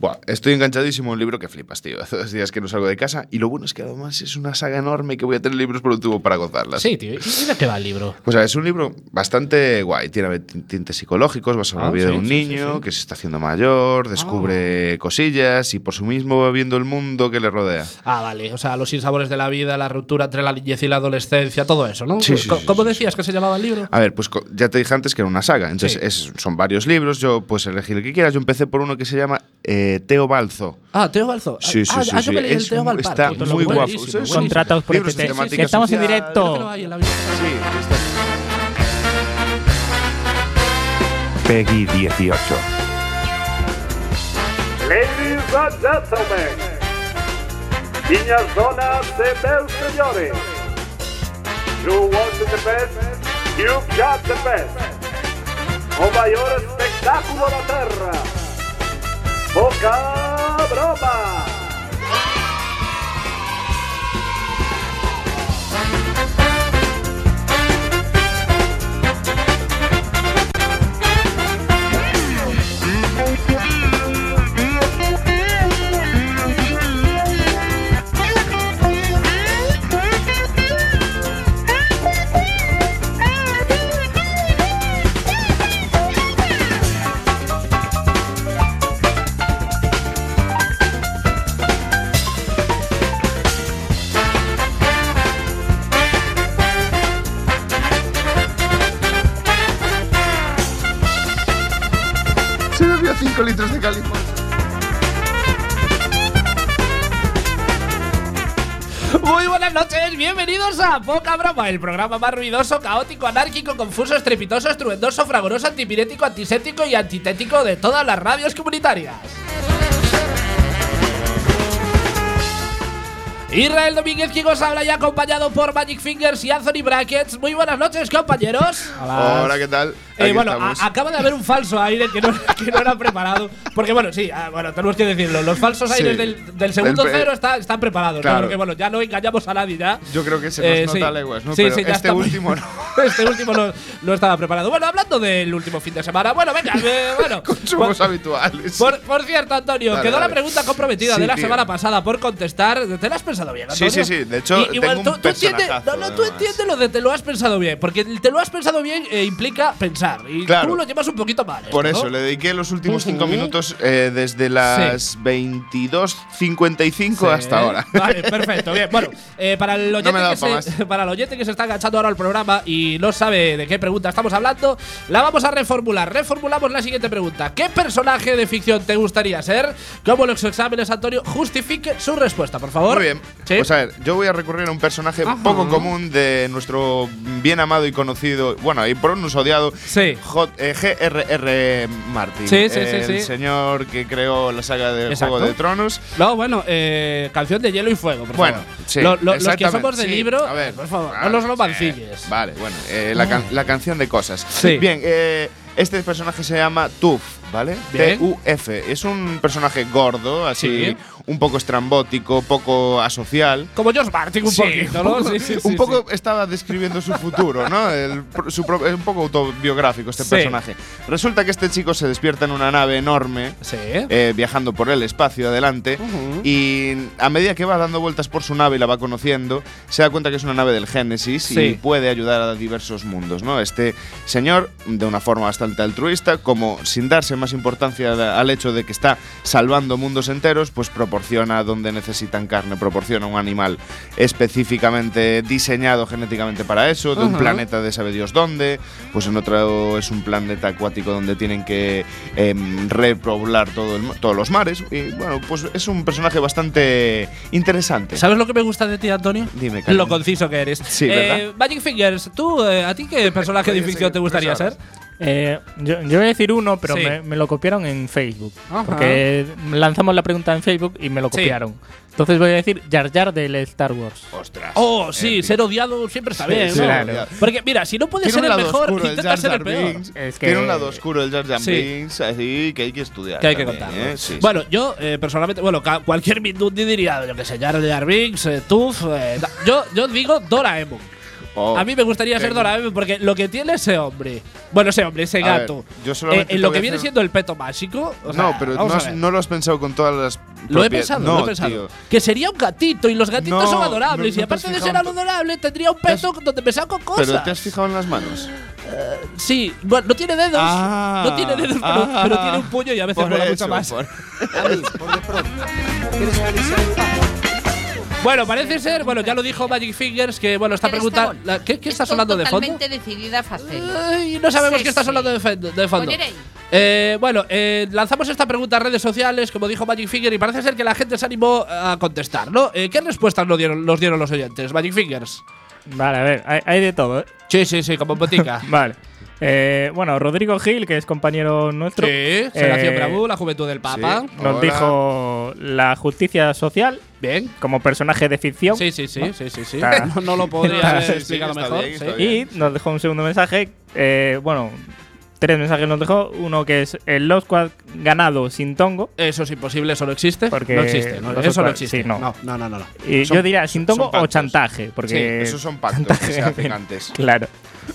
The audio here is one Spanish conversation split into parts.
Buah, estoy enganchadísimo a un libro que flipas, tío. Hace dos días que no salgo de casa y lo bueno es que además es una saga enorme que voy a tener libros por un tubo para gozarlas. Sí, tío. ¿Y de qué va el libro? Pues a ver, es un libro bastante guay. Tiene tintes psicológicos, va sobre Ah, la vida sí, de un sí, niño sí. que se está haciendo mayor, descubre cosillas y por su mismo va viendo el mundo que le rodea. Ah, vale. O sea, los sinsabores de la vida, la ruptura entre la niñez y la adolescencia, todo eso, ¿no? Sí, ¿Cómo decías que se llamaba el libro? A ver, pues ya te dije antes que era una saga. Entonces es- son varios libros. Yo pues elegí el que quieras. Yo empecé por uno que se llama eh, Teo Balzo. Ah, Teo Balzo. Sí, sí, ah, sí, ah, sí. el Es Teo está muy guapo. Contratados por de Que estamos en social. Directo. en la. Sí, está- Peggy 18. Ladies and gentlemen, minhas donas e meus senhores, you want the best, you've got the best. O maior espectáculo da terra, Boca Broma. 5 litros de calimocho. Muy buenas noches, bienvenidos a Poca Broma, el programa más ruidoso, caótico, anárquico, confuso, estrepitoso, estruendoso, fragoroso, antipirético, antiséptico y antitético de todas las radios comunitarias. Israel Domínguez, quien os habla y acompañado por Magic Fingers y Anthony Brackets. Muy buenas noches, compañeros. Hola, ¿qué tal? Eh, bueno, a- acaba de haber un falso aire que no, que no era preparado. Porque, bueno, sí, ah, bueno, tenemos que decirlo. Los falsos Sí. aires del, del segundo cero está- están preparados. ¿no? Claro. Porque, bueno, ya no engañamos a nadie ya. Yo creo que se nos Eh, nota sí. leguas, ¿no? Sí, Pero sí, ya este está. último no. este último no, no estaba preparado. Bueno, hablando del último fin de semana. Bueno, venga, eh, bueno. Consumos por, habituales. por- por cierto, Antonio, Dale, quedó la dale. pregunta comprometida Sí, de la tío. semana pasada por contestar. ¿Te la has pensado bien, Sí, Antonio? sí, sí. De hecho, Y- tengo un tú, tú entiendes, no, no, tú entiendes lo de te lo has pensado bien, porque te lo has pensado bien eh, implica pensar. Y Claro. tú lo llevas un poquito mal. Por esto, eso, le dediqué los últimos cinco minutos eh, desde las 22.55 hasta ahora. Vale, perfecto, bien. Bueno, eh, para, el oyente que se, para el oyente que se está enganchando ahora al programa y no sabe de qué pregunta estamos hablando, la vamos a reformular. Reformulamos la siguiente pregunta. ¿Qué personaje de ficción te gustaría ser? Como los exámenes, Antonio, justifique su respuesta, por favor. Muy bien. Sí. Pues a ver, yo voy a recurrir a un personaje Ajá. poco común de nuestro bien amado y conocido, bueno, y por unos odiado, Sí. J- eh, G.R.R. Martin. Sí, sí, sí, el señor que creó la saga de Exacto. Juego de Tronos. No, bueno, eh, canción de hielo y fuego, por Bueno, favor. sí, Lo- lo- los que somos de libro, A ver, por favor, claro, no los sí. romancilles. Vale, bueno, eh, la, can- la canción de cosas. Sí. Bien, eh, este personaje se llama Tuf, ¿vale? T-U-F. Es un personaje gordo, así, Sí. Un poco estrambótico, poco asocial. Como George Martin, un Sí, poquito, ¿no? un poco, Sí, sí, un poco estaba describiendo su futuro, ¿no? El su es un poco autobiográfico este personaje. Resulta que este chico se despierta en una nave enorme, eh, viajando por el espacio adelante, Ujú. y a medida que va dando vueltas por su nave y la va conociendo, se da cuenta que es una nave del Génesis y puede ayudar a diversos mundos, ¿no? Este señor, de una forma bastante altruista, como sin darse más importancia al hecho de que está salvando mundos enteros, pues proporciona donde necesitan carne, proporciona un animal específicamente diseñado genéticamente para eso, de un planeta de sabe Dios dónde, pues en otro es un planeta acuático donde tienen que em, repoblar todo el todos los mares, y bueno, pues es un personaje bastante interesante. ¿Sabes lo que me gusta de ti, Antonio? Dime, cariño. Lo conciso que eres. Sí, Eh, ¿verdad? Magic Fingers, ¿tú, eh, ¿a ti qué personaje de ficción te gustaría ser? Eh, yo, yo voy a decir uno, pero Sí. me, me lo copiaron en Facebook. Ajá. Porque lanzamos la pregunta en Facebook y me lo Sí. copiaron. Entonces voy a decir Jar Jar del Star Wars. Ostras. Oh, sí, épico. ser odiado siempre está bien, sí, ¿no? claro. Porque, mira, si no puedes ser el mejor, intenta Jar ser el peor. Binks. Es que- Tiene un lado oscuro el Jar Jar Sí. Binks, así que hay que estudiar. Que hay que contarlo. ¿eh? Sí, sí. bueno, yo eh, personalmente, bueno, cualquier Mindundi diría, yo que sé, Jar Jar Binks, eh, Tuf. eh, yo, yo digo Doraemon. Oh, a mí me gustaría ser tengo- Doraemon porque lo que tiene ese hombre, bueno, ese hombre, ese A ver, gato, yo solamente eh, en lo que a viene hacer- siendo el peto mágico. o sea, no, pero no, has- ver. no lo has pensado con todas las. Lo he pensado, no, lo he pensado. tío. Que sería un gatito y los gatitos No, son adorables. no- y has aparte de ser adorable, tendría un peto donde me saco cosas. Pero te has fijado en las manos. Sí, bueno, no tiene dedos. Ah, no tiene dedos, pero, ah. pero tiene un puño y a veces mola mucho más. por- por de pronto. Bueno, parece ser, bueno, ya lo dijo Magic Fingers, que bueno, esta pregunta. la- ¿Qué, qué está Estoy sonando de fondo? Totalmente decidida a. Ay, no sabemos Sí, qué está sí. sonando de, de fondo. Eh, bueno, eh, lanzamos esta pregunta a redes sociales, como dijo Magic Finger, y parece ser que la gente se animó a contestar, ¿no? Eh, ¿Qué respuestas nos dieron, nos dieron los oyentes, Magic Fingers? Vale, a ver, hay, hay de todo, ¿eh? Sí, sí, sí, como en botica. Vale. Eh, bueno, Rodrigo Gil, que es compañero nuestro, sí, Seración eh, Bravú, la juventud del Papa. sí. nos Hola. dijo la justicia social Bien. como personaje de ficción. Sí, sí, sí, sí, sí, sí. Está- No, no lo podría haber sí, sí, explicado mejor. bien, sí. Y nos dejó un segundo mensaje. eh, bueno, tres mensajes nos dejó. Uno que es el Lost Squad ganado sin tongo. Eso es imposible, eso no existe. Porque no existe, no, eso no existe. sí, no. no, no, no, no. Y Son- yo diría sin tongo o chantaje. Porque Esos son pactos que se hacen antes. Claro.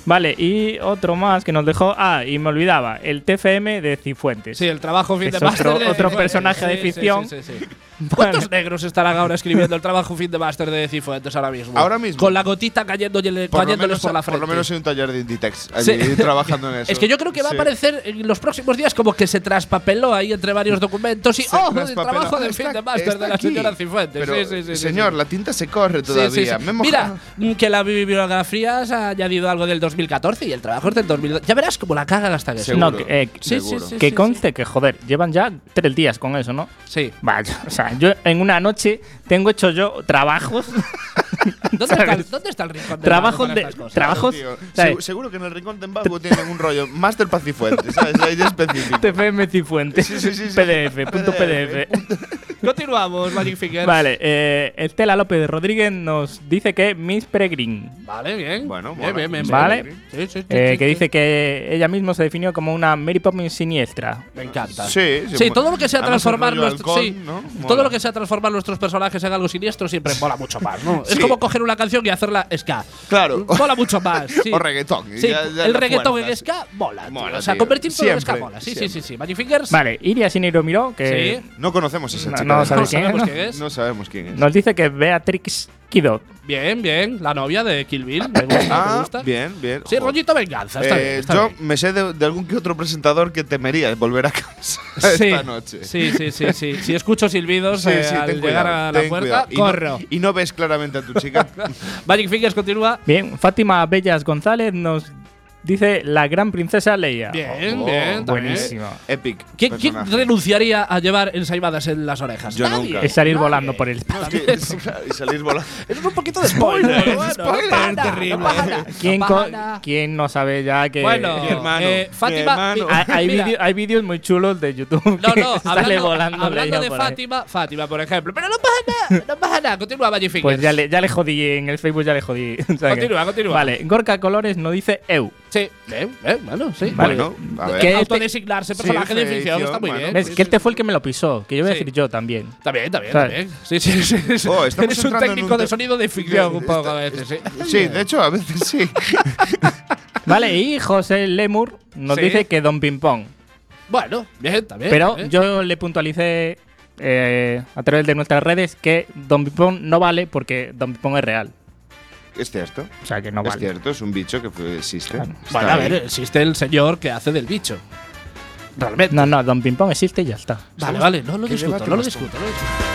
Vale, y otro más que nos dejó. Ah, y me olvidaba, el TFM de Cifuentes. Sí, el trabajo fin Es de máster otro- de otro Cifuentes. personaje de Sí, sí, ficción. sí, sí, sí. ¿Cuántos negros estarán ahora escribiendo el trabajo fin de máster de Cifuentes ahora mismo? Ahora mismo. Con la gotita cayendo, Por cayéndoles menos, por la por frente. lo menos hay un taller de Inditex allí Sí. trabajando en eso. Es que yo creo que va a aparecer en los próximos días como que se traspapeló ahí entre varios documentos y Se ¡oh! El trabajo de fin de máster de la señora Cifuentes. Pero, sí, sí, señor, sí. la tinta se corre todavía. sí, sí. Me he mojado. Mira, que la bibliografía se ha añadido algo del 2014 y el trabajo es del 2012. Ya verás cómo la cagan hasta que Seguro. No, que, eh, Sí, sí, Seguro. sí. que conste que, joder, llevan ya tres días con eso, ¿no? Sí. Vaya, o sea, yo en una noche tengo hecho yo trabajos. ¿Dónde, está, el- dónde está el rincón de con de- trabajos- Tío, ¿sabes? segu- seguro que en el rincón de Embargo tienen un rollo Master Pacifuentes, ¿sabes? Ahí de específico. TFM Cifuentes. Sí, sí, sí, sí. PDF, punto PDF. Continuamos, Magic Fingers. Vale, eh, Estela López Rodríguez nos dice que Miss Peregrine. Vale, bien. Bueno, bien, bien, bien. Vale. Sí, sí, sí, eh, sí, que sí. dice que ella misma se definió como una Mary Poppins siniestra. Me encanta. Sí, Sí, todo lo que sea transformar rollo nuestro- halcón, sí, ¿no? todo lo que sea transformar nuestros personajes en algo siniestro siempre mola mucho más, ¿no? Es Sí. como coger una canción y hacerla ska. Claro. Mola mucho más. sí. O reggaetón. Sí, ya- ya el reggaetón en fuerzas. ska mola. tío. Mola, o sea, convertir todo en ska mola. Sí, sí, siempre. sí, sí. Magic Fingers. Vale, Iria Siniro Miró, que Sí. No conocemos a esa No, chica. no es, sabemos quién es. No sabemos quién es. nos dice que Beatrix Bien, bien. La novia de Kill Bill. Me gusta, me Ah, gusta. bien, bien. Sí, rollito venganza. Está Eh, bien, está yo bien. me sé de, de algún que otro presentador que temería volver a casa Sí, esta noche. sí, sí, sí, sí. Si escucho silbidos Sí, eh, sí, al llegar cuidado, a la puerta, cuidado. Y no- corro. Y no, ves claramente a tu chica. Magic Fingers continúa. Bien, Fátima Bellas González nos dice la gran princesa Leia. Bien, Oh, bien. también. Buenísimo. Epic. ¿Quién, quién renunciaría a llevar ensaimadas en las orejas? Yo Nadie. nunca. Es salir Nadie. volando por el No, es que- y salir volando. Es un poquito de spoiler. Es bueno, spoiler, no pasa terrible. no ¿Quién, no nada. quién no sabe ya que Bueno, Mi hermano, eh, Fátima. hermano. mi- hay, hay vídeos muy chulos de YouTube No, que no, sale hablando, volando hablando Leia de por ahí. Fátima, Fátima, por ejemplo. Pero no pasa nada, no pasa nada. Continúa, Magic. Pues ya le, ya le jodí en el Facebook, ya le jodí. O sea que- Continúa, continúa. Vale, Gorka Colores nos dice Eu. Sí, bien, bien, bueno, sí. Vale. Bueno, a ver. ¿Qué? Autodesignarse personaje de ficción, ficción está muy bueno. bien. ¿Ves? sí, que sí, este fue el que me lo pisó, que yo voy a decir yo también. Está bien, está bien, está ¿Sabes? bien. Sí, sí, sí. sí. Oh, Eres un técnico un de te- sonido de ficción un poco a veces, sí. Sí, de hecho, a veces sí. Vale, y José Lemur nos Sí. dice que Don Ping Pong. Bueno, bien, está bien. Pero yo le puntualicé eh, a través de nuestras redes que Don Ping Pong no vale porque Don Ping Pong es real. Es cierto. O sea que no es vale. cierto, es un bicho que fue- existe. Claro. Bueno, a ver, existe el señor que hace del bicho. Realmente. No, no, Don Ping Pong existe y ya está. Vale, vale, no lo ¿Qué discuto, no lo discuto, no lo discuto.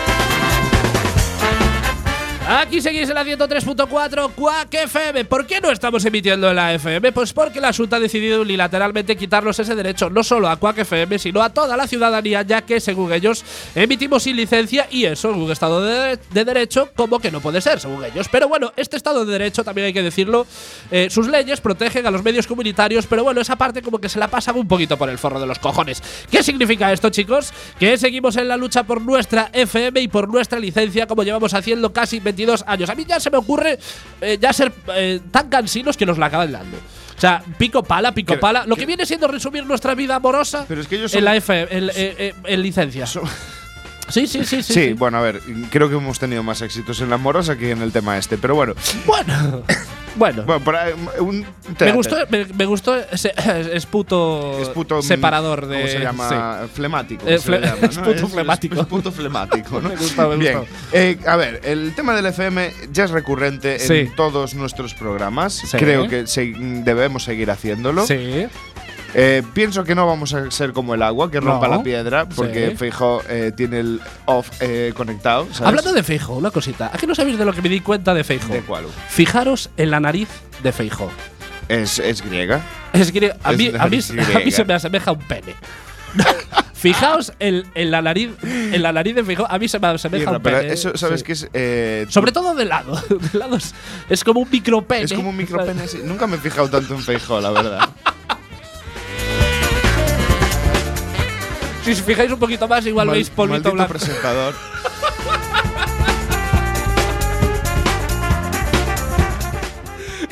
Aquí seguís en la 103.4 Quack FM. ¿Por qué no estamos emitiendo en la FM? Pues porque la Junta ha decidido unilateralmente quitarnos ese derecho no solo a Quack FM, sino a toda la ciudadanía, ya que según ellos emitimos sin licencia y eso en un Estado de, de Derecho como que no puede ser, según ellos. Pero bueno, este Estado de Derecho, también hay que decirlo, eh, sus leyes protegen a los medios comunitarios, pero bueno, esa parte como que se la pasan un poquito por el forro de los cojones. ¿Qué significa esto, chicos? Que seguimos en la lucha por nuestra FM y por nuestra licencia, como llevamos haciendo casi 22 años. A mí ya se me ocurre eh, ya ser eh, tan cansinos que nos la acaban dando. O sea, pico pala, pico Que- pala. Lo que, que- viene siendo resumir nuestra vida amorosa Pero es que ellos en la FM, en, eh, eh, en licencia. Sí, sí, sí, sí. Sí, bueno, a ver, creo que hemos tenido más éxitos en la amorosa que en el tema este, pero bueno. Bueno, Bueno, un me gustó, me, me gustó ese Es puto, separador de. ¿Cómo se llama? Flemático. Eh, se le fle- llama, ¿no? es puto flemático. Es, puto flemático, ¿no? Me gusta, me Bien. Eh, a ver, el tema del FM ya es recurrente Sí. en todos nuestros programas. Sí. Creo que se- debemos seguir haciéndolo. Sí. Eh, pienso que no vamos a ser como el agua, que rompa No. la piedra, porque Sí. Feijóo eh, tiene el off eh, conectado. ¿sabes? Hablando de Feijo, una cosita. ¿A qué no sabéis de lo que me di cuenta de Feijo? ¿De cuál? Fijaros en la nariz de Feijo. Es, es griega. Es que a Es mí, a, mí, nariz a mí griega. se me asemeja un pene. Fijaos en, en la nariz, en la nariz de Feijo, a mí se me asemeja Irra, un pero pene. eso, ¿sabes Sí. qué es? Eh, Sobre todo de lado. De lado es, es como un micropene. es como un micropene. sí. Nunca me he fijado tanto en Feijóo, la verdad. Si os fijáis un poquito más, igual Mal- veis polvito blanco. presentador.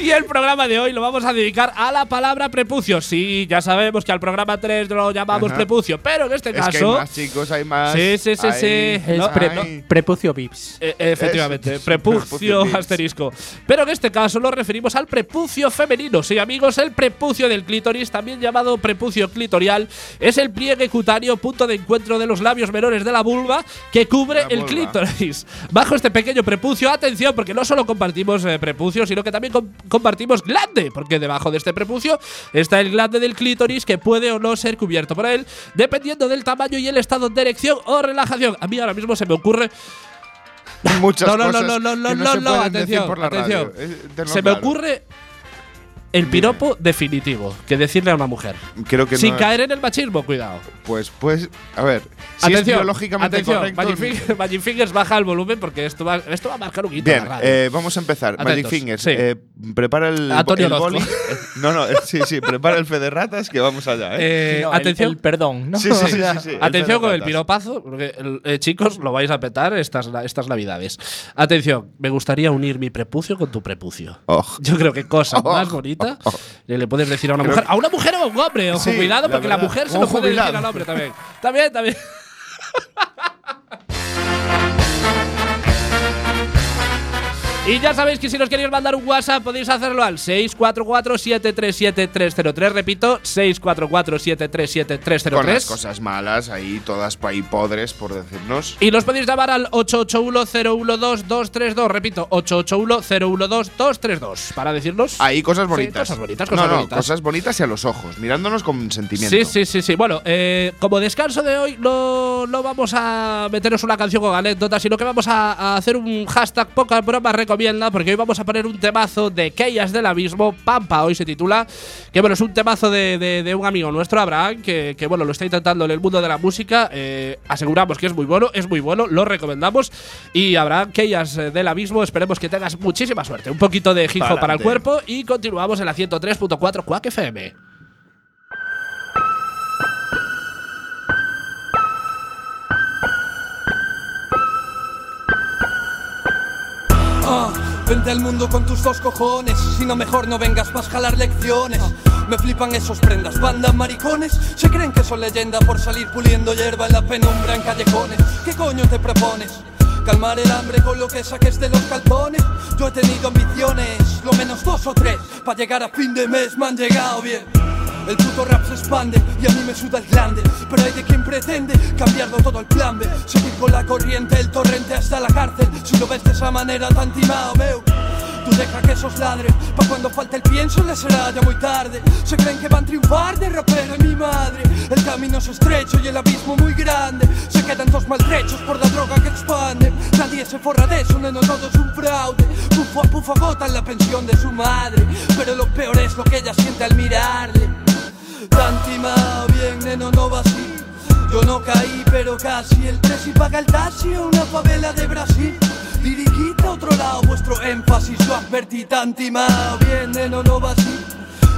Y el programa de hoy lo vamos a dedicar a la palabra prepucio. Sí, ya sabemos que al programa 3 lo llamamos Ajá. prepucio, pero en este Es que hay caso. más, chicos, hay más. Sí, sí, sí, Hay- sí. Es No, pre- hay- prepucio Vips. Eh, efectivamente, prepucio asterisco. Pero en este caso nos referimos al prepucio femenino. Sí, amigos, el prepucio del clítoris, también llamado prepucio clitorial, es el pliegue cutáneo, punto de encuentro de los labios menores de la vulva que cubre La el vulva. clítoris. Bajo este pequeño prepucio, atención, porque no solo compartimos eh, prepucio, sino que también com- compartimos glande, porque debajo de este prepucio está el glande del clítoris que puede o no ser cubierto por él, dependiendo del tamaño y el estado de erección o relajación. A mí ahora mismo se me ocurre Muchas no, no, no, cosas no, no, no, no, no, no, decir atención, por la atención. radio. Se me ocurre el piropo definitivo que decirle a una mujer. Creo que Sin no- caer en el machismo, cuidado. Pues, pues, a ver. Si es biológicamente atención, correcto. Magic Fingers, Magic Fingers baja el volumen porque esto va, esto va a marcar un hito en Bien, la radio. eh, vamos a empezar. Atentos, Magic Fingers, sí. eh, prepara el, Antonio el Orozco. boli. No, no, eh, sí, sí, prepara el fe de ratas que vamos allá, ¿eh? Eh, no, atención, El, perdón, ¿no? sí, sí, sí, sí, sí, el atención con el piropazo, porque el- eh, chicos, lo vais a petar estas, estas navidades. Atención, me gustaría unir mi prepucio con tu prepucio. Oh. Yo creo que cosa Oh, más bonita le le puedes decir a una Creo mujer. A una mujer o a un hombre, ojo, Sí, cuidado, la porque la verdad. mujer se lo puede decir al hombre también. También, también. Y ya sabéis que si nos queréis mandar un WhatsApp podéis hacerlo al 644-737-303. Repito, 644-737-303. Con las cosas malas, ahí todas ahí podres, por decirnos. Y nos podéis llamar al 881-012-232. Repito, 881-012-232. Para decirnos. Ahí cosas Sí, bonitas. cosas bonitas, cosas no, no, bonitas. cosas bonitas y a los ojos, mirándonos con sentimiento. Sí, sí, sí, sí. Bueno, eh, como descanso de hoy, no, no vamos a meteros una canción con anécdotas, sino que vamos a, a hacer un hashtag poca broma recomienda, porque hoy vamos a poner un temazo de Keyas del Abismo, Pampa, hoy se titula, que bueno, es un temazo de, de- de un amigo nuestro, Abraham, que, que, bueno, lo está intentando en el mundo de la música. eh, aseguramos que es muy bueno, es muy bueno, lo recomendamos. Y Abraham, Keyas eh, del Abismo, esperemos que tengas muchísima suerte. Un poquito de hip hop para el cuerpo y continuamos en la 103.4 Quack FM. Vente al mundo con tus dos cojones. Si no, mejor no vengas para jalar lecciones. Me flipan esos prendas, bandas maricones. Se creen que son leyenda por salir puliendo hierba en la penumbra en callejones. ¿Qué coño te propones? Calmar el hambre con lo que saques de los calzones. Yo he tenido ambiciones, lo menos dos o tres. Para llegar a fin de mes me han llegado bien. El puto rap se expande y a mí me suda el glande Pero hay de quien pretende cambiarlo todo el plan B. Seguir con la corriente, el torrente hasta la cárcel. Si lo ves de esa manera tan timado, meu Tú deja que esos ladren. Pa' cuando falte el pienso les será ya muy tarde. Se creen que van a triunfar de rapero en mi madre. El camino es estrecho y el abismo muy grande. Se quedan todos maltrechos por la droga que expande Nadie se forra de eso, neno, todo es un fraude. Pufo a pufo agotan la pensión de su madre. Pero lo peor es lo que ella siente al mirarle Tan timado, bien, neno, no va así. Yo no caí, pero casi. El presi paga el taxi a una favela de Brasil. Liriquita, otro lado, vuestro énfasis. Yo advertí, tan timado, bien, neno, no va así.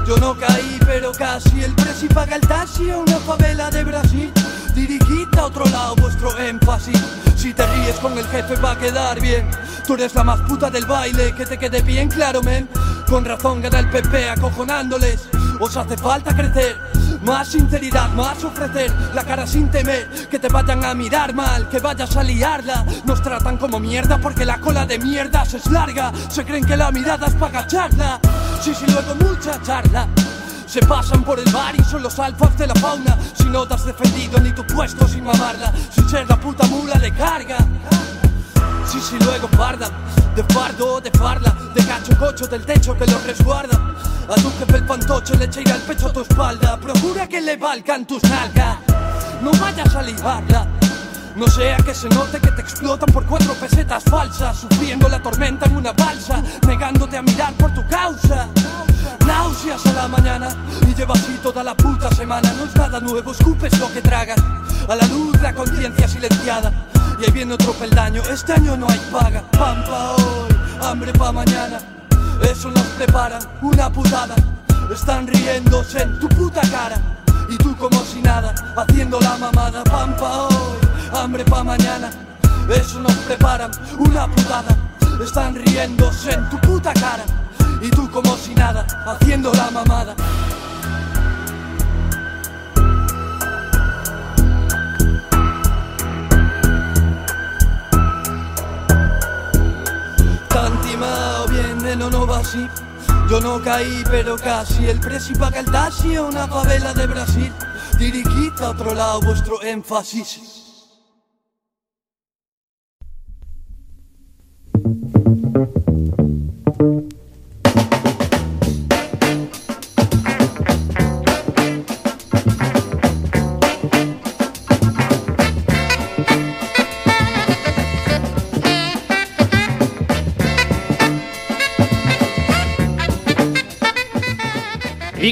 Yo no caí, pero casi. El presi paga el taxi a una favela de Brasil. Diriquita, otro lado, vuestro énfasis. Si te ríes con el jefe va a quedar bien. Tú eres la más puta del baile, que te quede bien claro, men. Con razón gana el PP acojonándoles. Os hace falta crecer. Más sinceridad, más ofrecer la cara sin temer Que te vayan a mirar mal, que vayas a liarla. Nos tratan como mierda porque la cola de mierdas es larga. Se creen que la mirada es para agacharla. Sí, sí, luego mucha charla. Se pasan por el bar y son los alfas de la fauna. Si no te has defendido ni tu puesto sin mamarla Sin ser la puta mula de carga Sí, sí, luego farda De fardo, de farla. De cacho cocho del techo que lo resguarda. A tu jefe el pantocho le echa al pecho a tu espalda. Procura que le valgan tus nalgas. No vayas a liarla no sea que se note que te explotan por cuatro pesetas falsas Sufriendo la tormenta en una balsa Negándote a mirar por tu causa. Náuseas a la mañana Y llevas así toda la puta semana. No es nada nuevo, escupes lo que tragas. A la luz la conciencia silenciada Y ahí viene otro peldaño Este año no hay paga Pan pa' hoy, hambre pa' mañana Eso nos preparan, una putada Están riéndose en tu puta cara y tú como si nada, haciendo la mamada, pan pa' hoy, hambre pa' mañana. Eso nos preparan, una putada. Están riéndose en tu puta cara. Y tú como si nada, haciendo la mamada. No, no va así. Yo no caí, pero casi. El presi paga el taxi una favela de Brasil. Diriquita a otro lado vuestro énfasis.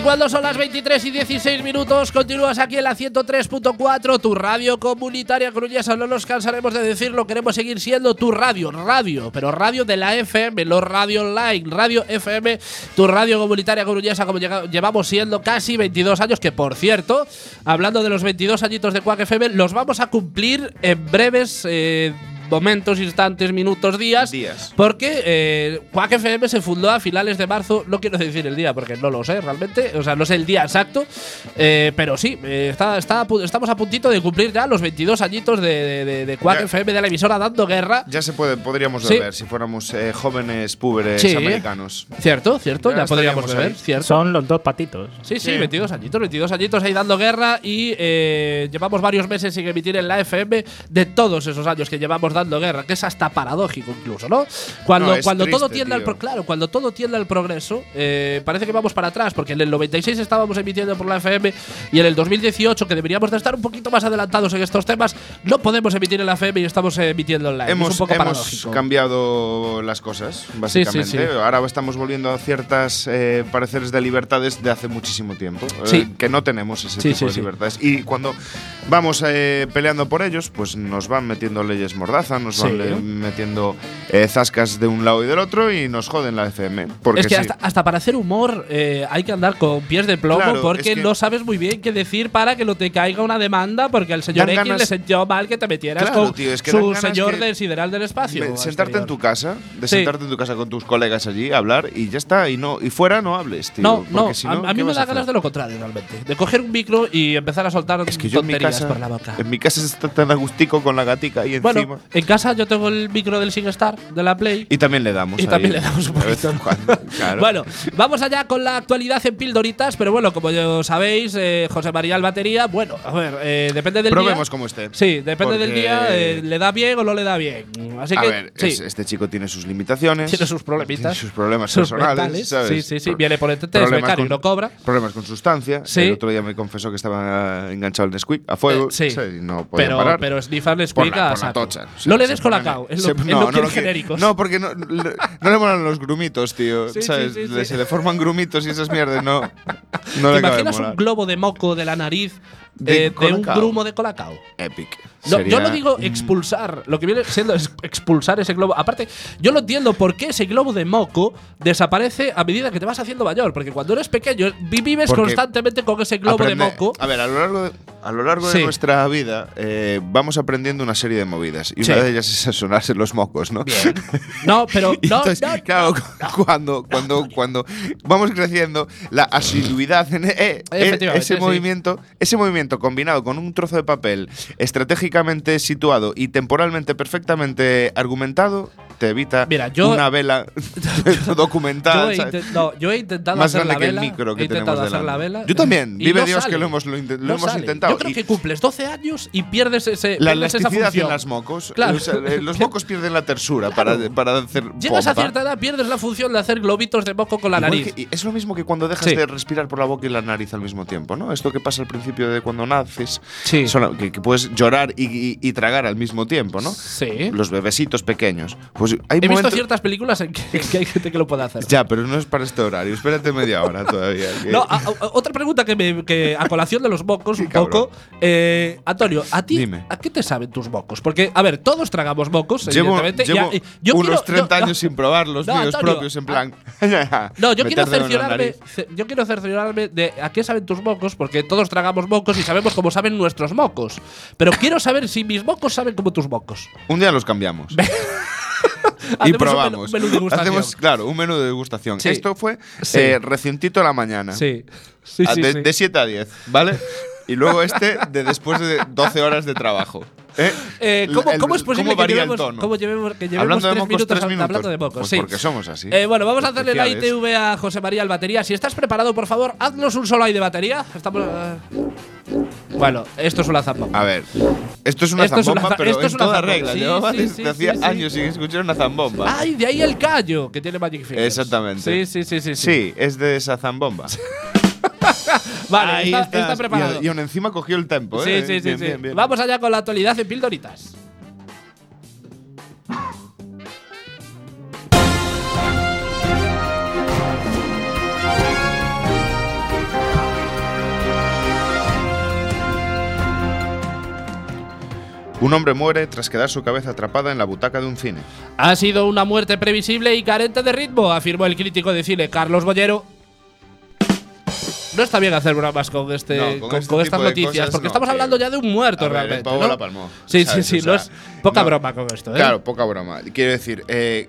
Cuando son las 23 y 16 minutos, continúas aquí en la 103.4, tu radio comunitaria coruñesa. No nos cansaremos de decirlo, queremos seguir siendo tu radio, radio, pero radio de la FM, no radio online, radio FM, tu radio comunitaria coruñesa, como llevamos siendo casi 22 años. Que por cierto, hablando de los 22 añitos de Quack FM, los vamos a cumplir en breves. eh, momentos, instantes, minutos, días. Días. Porque eh, Quack FM se fundó a finales de marzo. No quiero decir el día porque no lo sé realmente. O sea, no sé el día exacto. eh, pero sí, eh, está, está a pu- estamos a puntito de cumplir ya los 22 añitos de, de, de- de Quack Ya. FM, de la emisora dando guerra. Ya se puede, podríamos Sí. beber si fuéramos eh, jóvenes púberes Sí. americanos. Cierto, cierto, Ya ya, podríamos estaríamos beber, ahí. cierto. Son los dos patitos. Sí, sí, Sí. 22 añitos, 22 añitos ahí dando guerra y eh, llevamos varios meses sin emitir en la FM de todos esos años que llevamos dando guerra, que es hasta paradójico incluso, ¿no? Cuando, No, cuando todo triste, tiende al tío. claro, cuando todo tiende al progreso, eh, parece que vamos para atrás, porque en el 96 estábamos emitiendo por la FM y en el 2018, que deberíamos de estar un poquito más adelantados en estos temas, no podemos emitir en la FM y estamos emitiendo en la Hemos, es un poco hemos paradójico. cambiado las cosas, básicamente. sí. Ahora estamos volviendo a ciertas eh, pareceres de libertades de hace muchísimo tiempo. eh, Sí. que no tenemos ese Sí, tipo sí, de sí. libertades. Y cuando vamos eh, peleando por ellos, pues nos van metiendo leyes nos van Sí. metiendo eh, zascas de un lado y del otro y nos joden la FM. Porque es que sí. hasta, hasta para hacer humor eh, hay que andar con pies de plomo Claro, porque es que- no sabes muy bien qué decir para que no te caiga una demanda porque al señor X ganas- le sentó mal que te metieras Claro, con tío, es que dan su señor del sideral del espacio. Me- sentarte en tu casa, de Sí. sentarte en tu casa con tus colegas allí, hablar y ya está. Y no y fuera no hables, tío. No, no, a, a ¿qué mí me da ganas de lo contrario, realmente. De coger un micro y empezar a soltar Es que yo en mi tonterías casa, por la boca. en mi casa está tan agustico con la gatica ahí Bueno, encima. En casa yo tengo el micro del SingStar de la Play. Y también le damos. Y ahí, también le damos un poquito. claro. Bueno, vamos allá con la actualidad en pildoritas, pero bueno, como ya sabéis, eh, José María el batería, bueno, a ver, eh, depende del Probemos día. cómo esté. Sí, depende del día, eh, le da bien o no le da bien. Así a que ver, sí, es- este chico tiene sus limitaciones. tiene sus problemitas. Tiene sus problemas sus personales. mentales. ¿sabes? Sí, sí, sí, Pro- viene por es problemas becario y con- no cobra. Problemas con sustancia. Sí. El otro día me confesó que estaba enganchado al Nesquik a fuego. Eh, sí. no podía Pero, parar. pero Snifar les Por explica la, a por la saco. tocha. No Se- le se des colacao, es se- lo, es no, no genéricos. No, porque no, le- no le molan los grumitos, tío. Sí, ¿sabes? sí, Le- sí. Se le forman grumitos y esas mierdas. No, no ¿Te le imaginas molar. un globo de moco de la nariz De eh, de un grumo de colacao. Epic. No, yo no digo expulsar, lo que viene siendo es expulsar ese globo. Aparte, yo lo entiendo por qué ese globo de moco desaparece a medida que te vas haciendo mayor. Porque cuando eres pequeño vi- vives Porque constantemente con ese globo Aprende- de moco. A ver, a lo largo de, a lo largo Sí. de nuestra vida eh, vamos aprendiendo una serie de movidas. Y Sí. una de ellas es sonarse los mocos, ¿no? Bien. No, pero no, entonces, no, claro, cuando, cuando, cuando vamos creciendo, la asiduidad en eh, eh, ese sí. movimiento, ese movimiento combinado con un trozo de papel estratégicamente situado y temporalmente perfectamente argumentado, te evita Mira, yo- una vela Yo documental. he, ¿sabes? inten- no, yo he intentado Más hacer grande la que el vela. micro que he intentado hacer la vela. Yo también. Vive no Dios que sale. lo hemos- lo lo hemos intentado. Yo creo Y- que cumples 12 años y pierdes ese. La pierdes elasticidad en las mocos. Claro. o sea, eh, los mocos pierden la tersura para, para hacer. Llegas a pompa. cierta edad, pierdes la función de hacer globitos de moco con la Igual nariz. que- es lo mismo que cuando dejas Sí. de respirar por la boca y la nariz al mismo tiempo, ¿no? Esto que pasa al principio de cuando naces, Sí. que, que puedes llorar y, y- y tragar al mismo tiempo, ¿no? Sí. Los bebecitos pequeños. Pues hay He visto ciertas películas en que, que hay gente que lo puede hacer. Ya, pero no es para este horario. Espérate media hora todavía. que- No, a- a- otra pregunta que, me, que a colación de los mocos, un poco. Eh, Antonio, ¿a ti Dime. a qué te saben tus mocos? Porque, a ver, todos tragamos mocos, Llevo, evidentemente. llevo Ya, yo unos quiero- 30 no, años sin probar los No, míos Antonio, propios, en plan. No, yo quiero cerciorarme, yo quiero cerciorarme de a qué saben tus mocos, porque todos tragamos mocos y sabemos cómo saben nuestros mocos. Pero quiero saber si mis mocos saben como tus mocos. Un día los cambiamos. y Hacemos un menú- probamos. menú de. Hacemos, claro, un menú de degustación. Sí. Esto fue eh, recientito a la mañana. Sí. Sí, Ah, sí, de, sí. de 7 a 10, ¿vale? Y luego este de después de 12 horas de trabajo. ¿eh? Eh, ¿cómo, El- cómo es posible cómo que llevemos, tono? cómo llevemos, que llevemos Hablando de tres mocos, minutos, tres minutos. hablando de mocos? Pues sí. porque somos así. Eh, bueno, vamos a hacerle la. ITV a José María el batería. Si estás preparado, por favor, haznos un solo ahí de batería. Estamos. eh. Bueno, esto es una zambomba. A ver, esto es una Esto es una zambomba, pero esto es en una toda zambomba. regla. Sí, Llevaba sí, desde hacía años sin escuchar una zambomba. Ay, de ahí el callo que tiene Magic Fingers. Exactamente. Sí, sí, sí, sí. Sí, es de esa zambomba. Vale, Ahí está, estás. está preparado. Y, aún encima cogió el tempo, sí, ¿eh? sí, sí, Bien, sí. bien, bien. Vamos allá con la actualidad en Pildoritas. Un hombre muere tras quedar su cabeza atrapada en la butaca de un cine. Ha sido una muerte previsible y carente de ritmo, afirmó el crítico de cine Carlos Bollero. No está bien hacer bromas con, este, No, con, este estas noticias, cosas porque no, estamos hablando ya de un muerto el realmente. pavo ¿no? la palmó, Sí, sí, ¿sabes? sí, O no sea, es poca broma con esto, ¿eh? Claro, poca broma. Quiero decir, eh,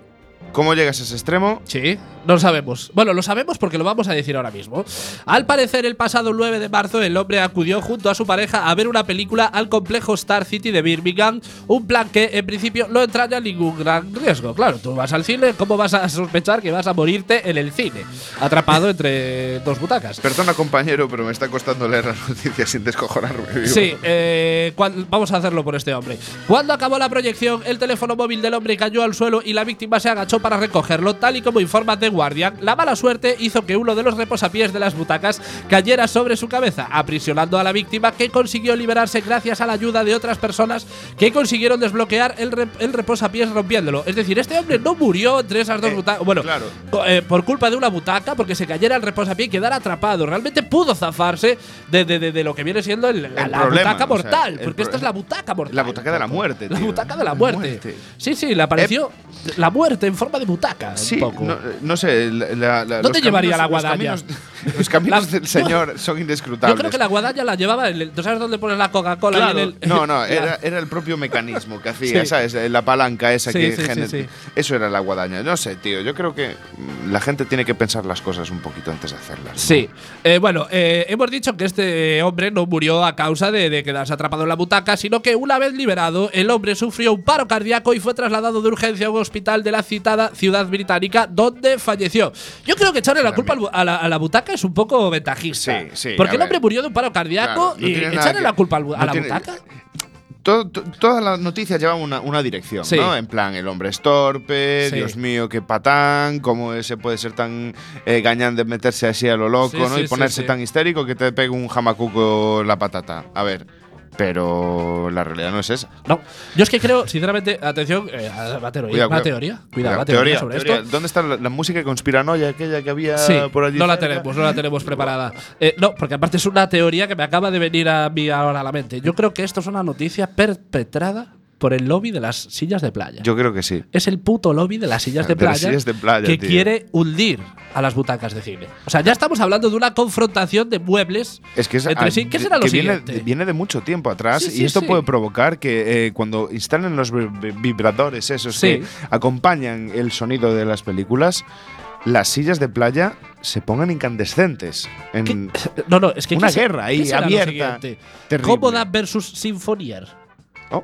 ¿cómo llegas a ese extremo? Sí, no lo sabemos. Bueno, lo sabemos porque lo vamos a decir ahora mismo. Al parecer, el pasado 9 de marzo, el hombre acudió junto a su pareja a ver una película al complejo Star City de Birmingham. Un plan que, en principio, no entraña ningún gran riesgo. Claro, tú vas al cine, ¿cómo vas a sospechar que vas a morirte en el cine? Atrapado entre dos butacas. Perdona, compañero, pero me está costando leer las noticias sin descojonarme. vivo. Sí, eh, vamos a hacerlo por este hombre. Cuando acabó la proyección, el teléfono móvil del hombre cayó al suelo y la víctima se agachó para recogerlo, tal y como informa The Guardian. La mala suerte hizo que uno de los reposapiés de las butacas cayera sobre su cabeza, aprisionando a la víctima, que consiguió liberarse gracias a la ayuda de otras personas que consiguieron desbloquear el, rep- el reposapiés rompiéndolo. Es decir, este hombre no murió entre esas dos Eh, butacas. Bueno, claro. eh, por culpa de una butaca, porque se cayera el reposapié y quedara atrapado. Realmente pudo zafarse de, de- de- de lo que viene siendo el- la, El la problema, butaca o sea, mortal. porque esta es la butaca mortal. La butaca de la muerte, La tío. butaca de la La muerte. muerte. Sí, sí, le apareció la muerte en forma de butaca. Sí, un poco. no, no sé. la- ¿Dónde los llevaría caminos- la guadaña? Los caminos, los caminos La- del Señor son indescrutables. Yo creo que la guadaña la llevaba. El- ¿Tú sabes dónde pones la Coca-Cola? Claro. no, no, era, era el propio mecanismo que hacía, Sí. ¿sabes? La palanca esa Sí, que sí, sí, gener- sí. Eso era la guadaña. No sé, tío. Yo creo que la gente tiene que pensar las cosas un poquito antes de hacerlas. ¿no? Sí. Eh, bueno, eh, hemos dicho que este hombre no murió a causa de, de quedarse atrapado en la butaca, sino que una vez liberado, el hombre sufrió un paro cardíaco y fue trasladado de urgencia a un hospital de la ciudad británica, donde falleció. Yo creo que echarle la culpa a la, a la butaca es un poco ventajista. Sí, sí, Porque el hombre murió de un paro cardíaco no y echarle la culpa a no la tiene- butaca. To- todas las noticias llevan una, una dirección, Sí. ¿no? En plan, el hombre es torpe, Sí. Dios mío, qué patán, cómo se puede ser tan eh, gañán de meterse así a lo loco, Sí, ¿no? y ponerse tan histérico que te pegue un jamacuco la patata. A ver, pero la realidad no es esa. No. Yo es que creo, sinceramente, atención, eh, a la teoría. Cuidado, una teoría. Cuidado, la teoría, teoría, sobre teoría. esto. ¿Dónde está la, la música conspiranoia aquella que había Sí, por allí? no la tenemos, no la tenemos preparada. Eh, no, porque aparte es una teoría que me acaba de venir a mí ahora a la mente. Yo creo que esto es una noticia perpetrada por el lobby de las sillas de playa. Yo creo que sí. es el puto lobby de las sillas de De las playa, sillas de playa, que tío. quiere hundir a las butacas de cine. O sea, ya estamos hablando de una confrontación de muebles Es que es entre ah, sí. ¿Qué será lo que viene, siguiente? viene de mucho tiempo atrás Sí, sí, y esto sí. puede provocar que eh, cuando instalen los vi- vi- vibradores esos que acompañan el sonido de las películas, las sillas de playa se pongan incandescentes. En, No, no, es que Una ¿qué se- guerra ahí, ¿qué será lo abierta. Cómoda versus Sinfonier. Oh,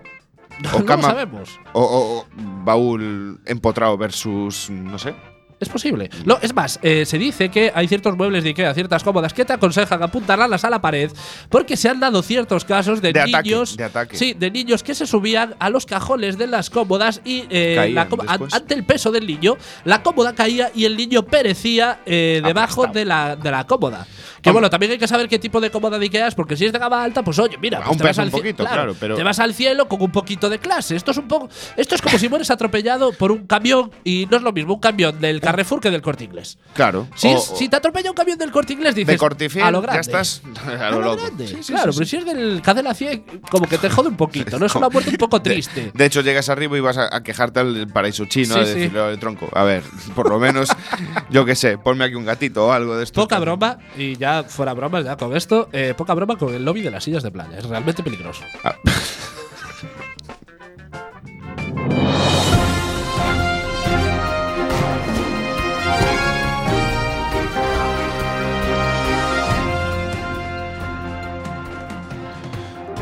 No, O lo cama- sabemos. o, o- o baúl empotrado versus, no sé. Es posible. No, es más, eh, se dice que hay ciertos muebles de Ikea, ciertas cómodas, que te aconsejan apuntarlas a la pared porque se han dado ciertos casos de, De ataque, niños. de ataque. Sí, de niños que se subían a los cajones de las cómodas y eh, la ante el peso del niño, la cómoda caía y el niño perecía eh, debajo de la, de la cómoda. Que bueno, también hay que saber qué tipo de cómoda de Ikea es, porque si es de gama alta, pues oye, mira, pues te vas al un poquito, claro, pero- te vas al cielo con un poquito de clase. Esto es un poco, esto es como si mueres atropellado por un camión y no es lo mismo un camión del Carrefour que del Corte Inglés. Claro. Si, O- es- si te atropella un camión del Corte Inglés, dices de cortifiel, a lo ya grande. estás a A lo lo loco. Sí, sí, claro, sí, pero si es del cadena 100, como que te jode un poquito, ¿no? Es una muerte un poco triste. De hecho, llegas arriba y vas a, a quejarte al paraíso chino sí. decirle, "Oye, tronco, a ver, por lo menos, yo qué sé, ponme aquí un gatito o algo de esto. Poca broma, y ya fuera bromas, ya con esto, eh, poca broma con el lobby de las sillas de playa. Es realmente peligroso. Ah.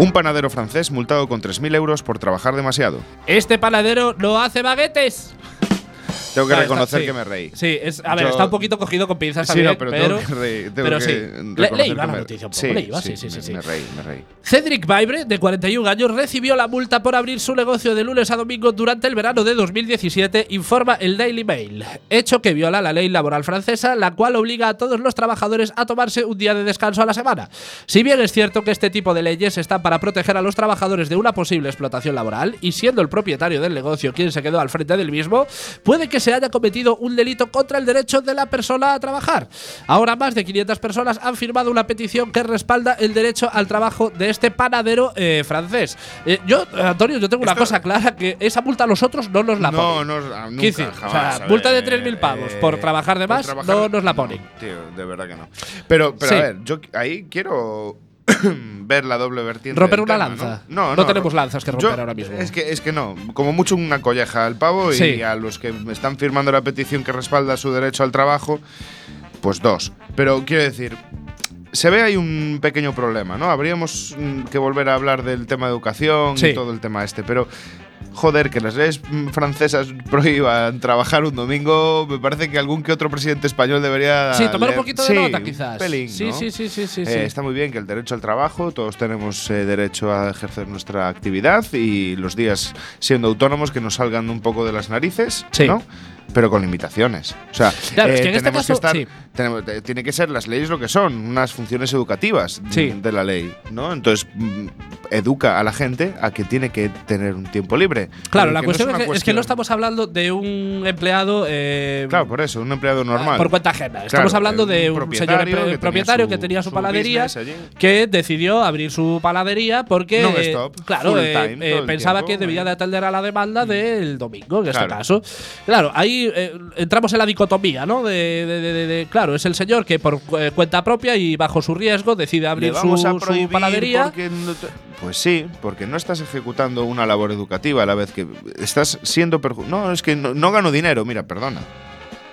Un panadero francés multado con 3.000 euros por trabajar demasiado. Este panadero no hace baguetes. Tengo que reconocer sí. que me reí. Sí, es, a ver, Yo- está un poquito cogido con pinzas Sí, no, pero, pero, tengo que reír. Tengo pero que sí. Le, le iba que la noticia un poco, le iba, sí, sí, sí. me, me reí, me reí. Cedric Vibre, de 41 años, recibió la multa por abrir su negocio de lunes a domingo durante el verano de 2017, informa el Daily Mail. Hecho que viola la ley laboral francesa, la cual obliga a todos los trabajadores a tomarse un día de descanso a la semana. Si bien es cierto que este tipo de leyes están para proteger a los trabajadores de una posible explotación laboral, y siendo el propietario del negocio quien se quedó al frente del mismo, puede que se haya cometido un delito contra el derecho de la persona a trabajar. Ahora más de 500 personas han firmado una petición que respalda el derecho al trabajo de este panadero eh, francés. Eh, yo, Antonio, yo tengo una cosa clara, que esa multa a nosotros no nos la No, ponen. no, ah, nunca, decir, o jamás, sea, multa de ver, 3.000 pavos eh, por trabajar de por más, trabajar- no nos la ponen. tío, de verdad que no. Pero, pero Sí. a ver, yo ahí quiero ver la doble vertiente. Romper una tema, lanza. ¿no? No, No no, tenemos lanzas que romper yo- ahora mismo. Es que, es que no. Como mucho una colleja al pavo Sí. y a los que están firmando la petición que respalda su derecho al trabajo, pues dos. Pero quiero decir. Se ve ahí un pequeño problema, ¿no? Habríamos mm, que volver a hablar del tema de educación Sí. y todo el tema este, pero joder, que las leyes francesas prohíban trabajar un domingo, me parece que algún que otro presidente español debería. Sí, tomar un poquito de Sí, nota, un quizás. pelín, sí, ¿no? sí, sí, sí, sí, Eh, sí. Está muy bien que el derecho al trabajo, todos tenemos eh, derecho a ejercer nuestra actividad y los días siendo autónomos que nos salgan un poco de las narices, Sí. ¿no? Pero con limitaciones. O sea, Claro, es eh, que en este tenemos caso, estar- sí. tenemos- eh, tiene que ser las leyes lo que son, unas funciones educativas mm, Sí. de la ley, ¿no? Entonces, mm, educa a la gente a que tiene que tener un tiempo libre. Claro, Eh, la que no cuestión, una es, que, es que cuestión- no estamos hablando de un empleado. eh, Claro, por eso, un empleado normal. Por cuenta ajena. Estamos Claro, hablando un de un propietario señor que propietario su- que tenía su, panadería que decidió abrir su panadería porque Non-stop, eh, claro full eh, time, eh, pensaba tiempo, que debía eh. de atender a la demanda del domingo en este Claro. caso claro ahí eh, entramos en la dicotomía no de, de- de- de- de- claro es el señor que por eh, cuenta propia y bajo su riesgo decide ¿Le abrir su, a su panadería no te- Pues sí, porque no estás ejecutando una labor educativa a la vez que estás siendo perju- No, es que no, no gano dinero. Mira, perdona.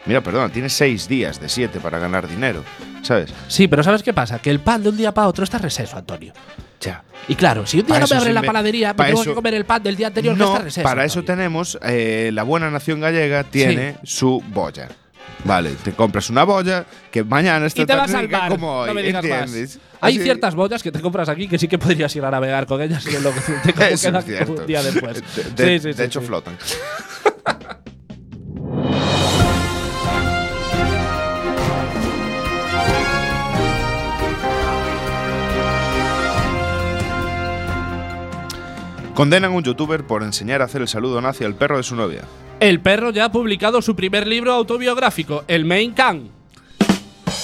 Mira, perdona, tienes seis días de siete para ganar dinero, ¿sabes? sí pero sabes qué pasa que el pan de un día para otro está receso Antonio Ya. y claro si un día Pa' no me abre sí la panadería me tengo eso- que comer el pan del día anterior que No, está receso para eso tenemos eh, la buena nación gallega tiene su boya. Vale, te compras una boya que mañana está y te tan vas al rica bar. como hoy, no me digas ¿entiendes? más. Hay Así- ciertas boyas que te compras aquí que sí que podrías ir a navegar con ellas y que te cierto. un día después. De, de- Sí, sí, de sí, hecho, sí. flotan. Condenan a un youtuber por enseñar a hacer el saludo nazi al perro de su novia. El perro ya ha publicado su primer libro autobiográfico, El Main Can.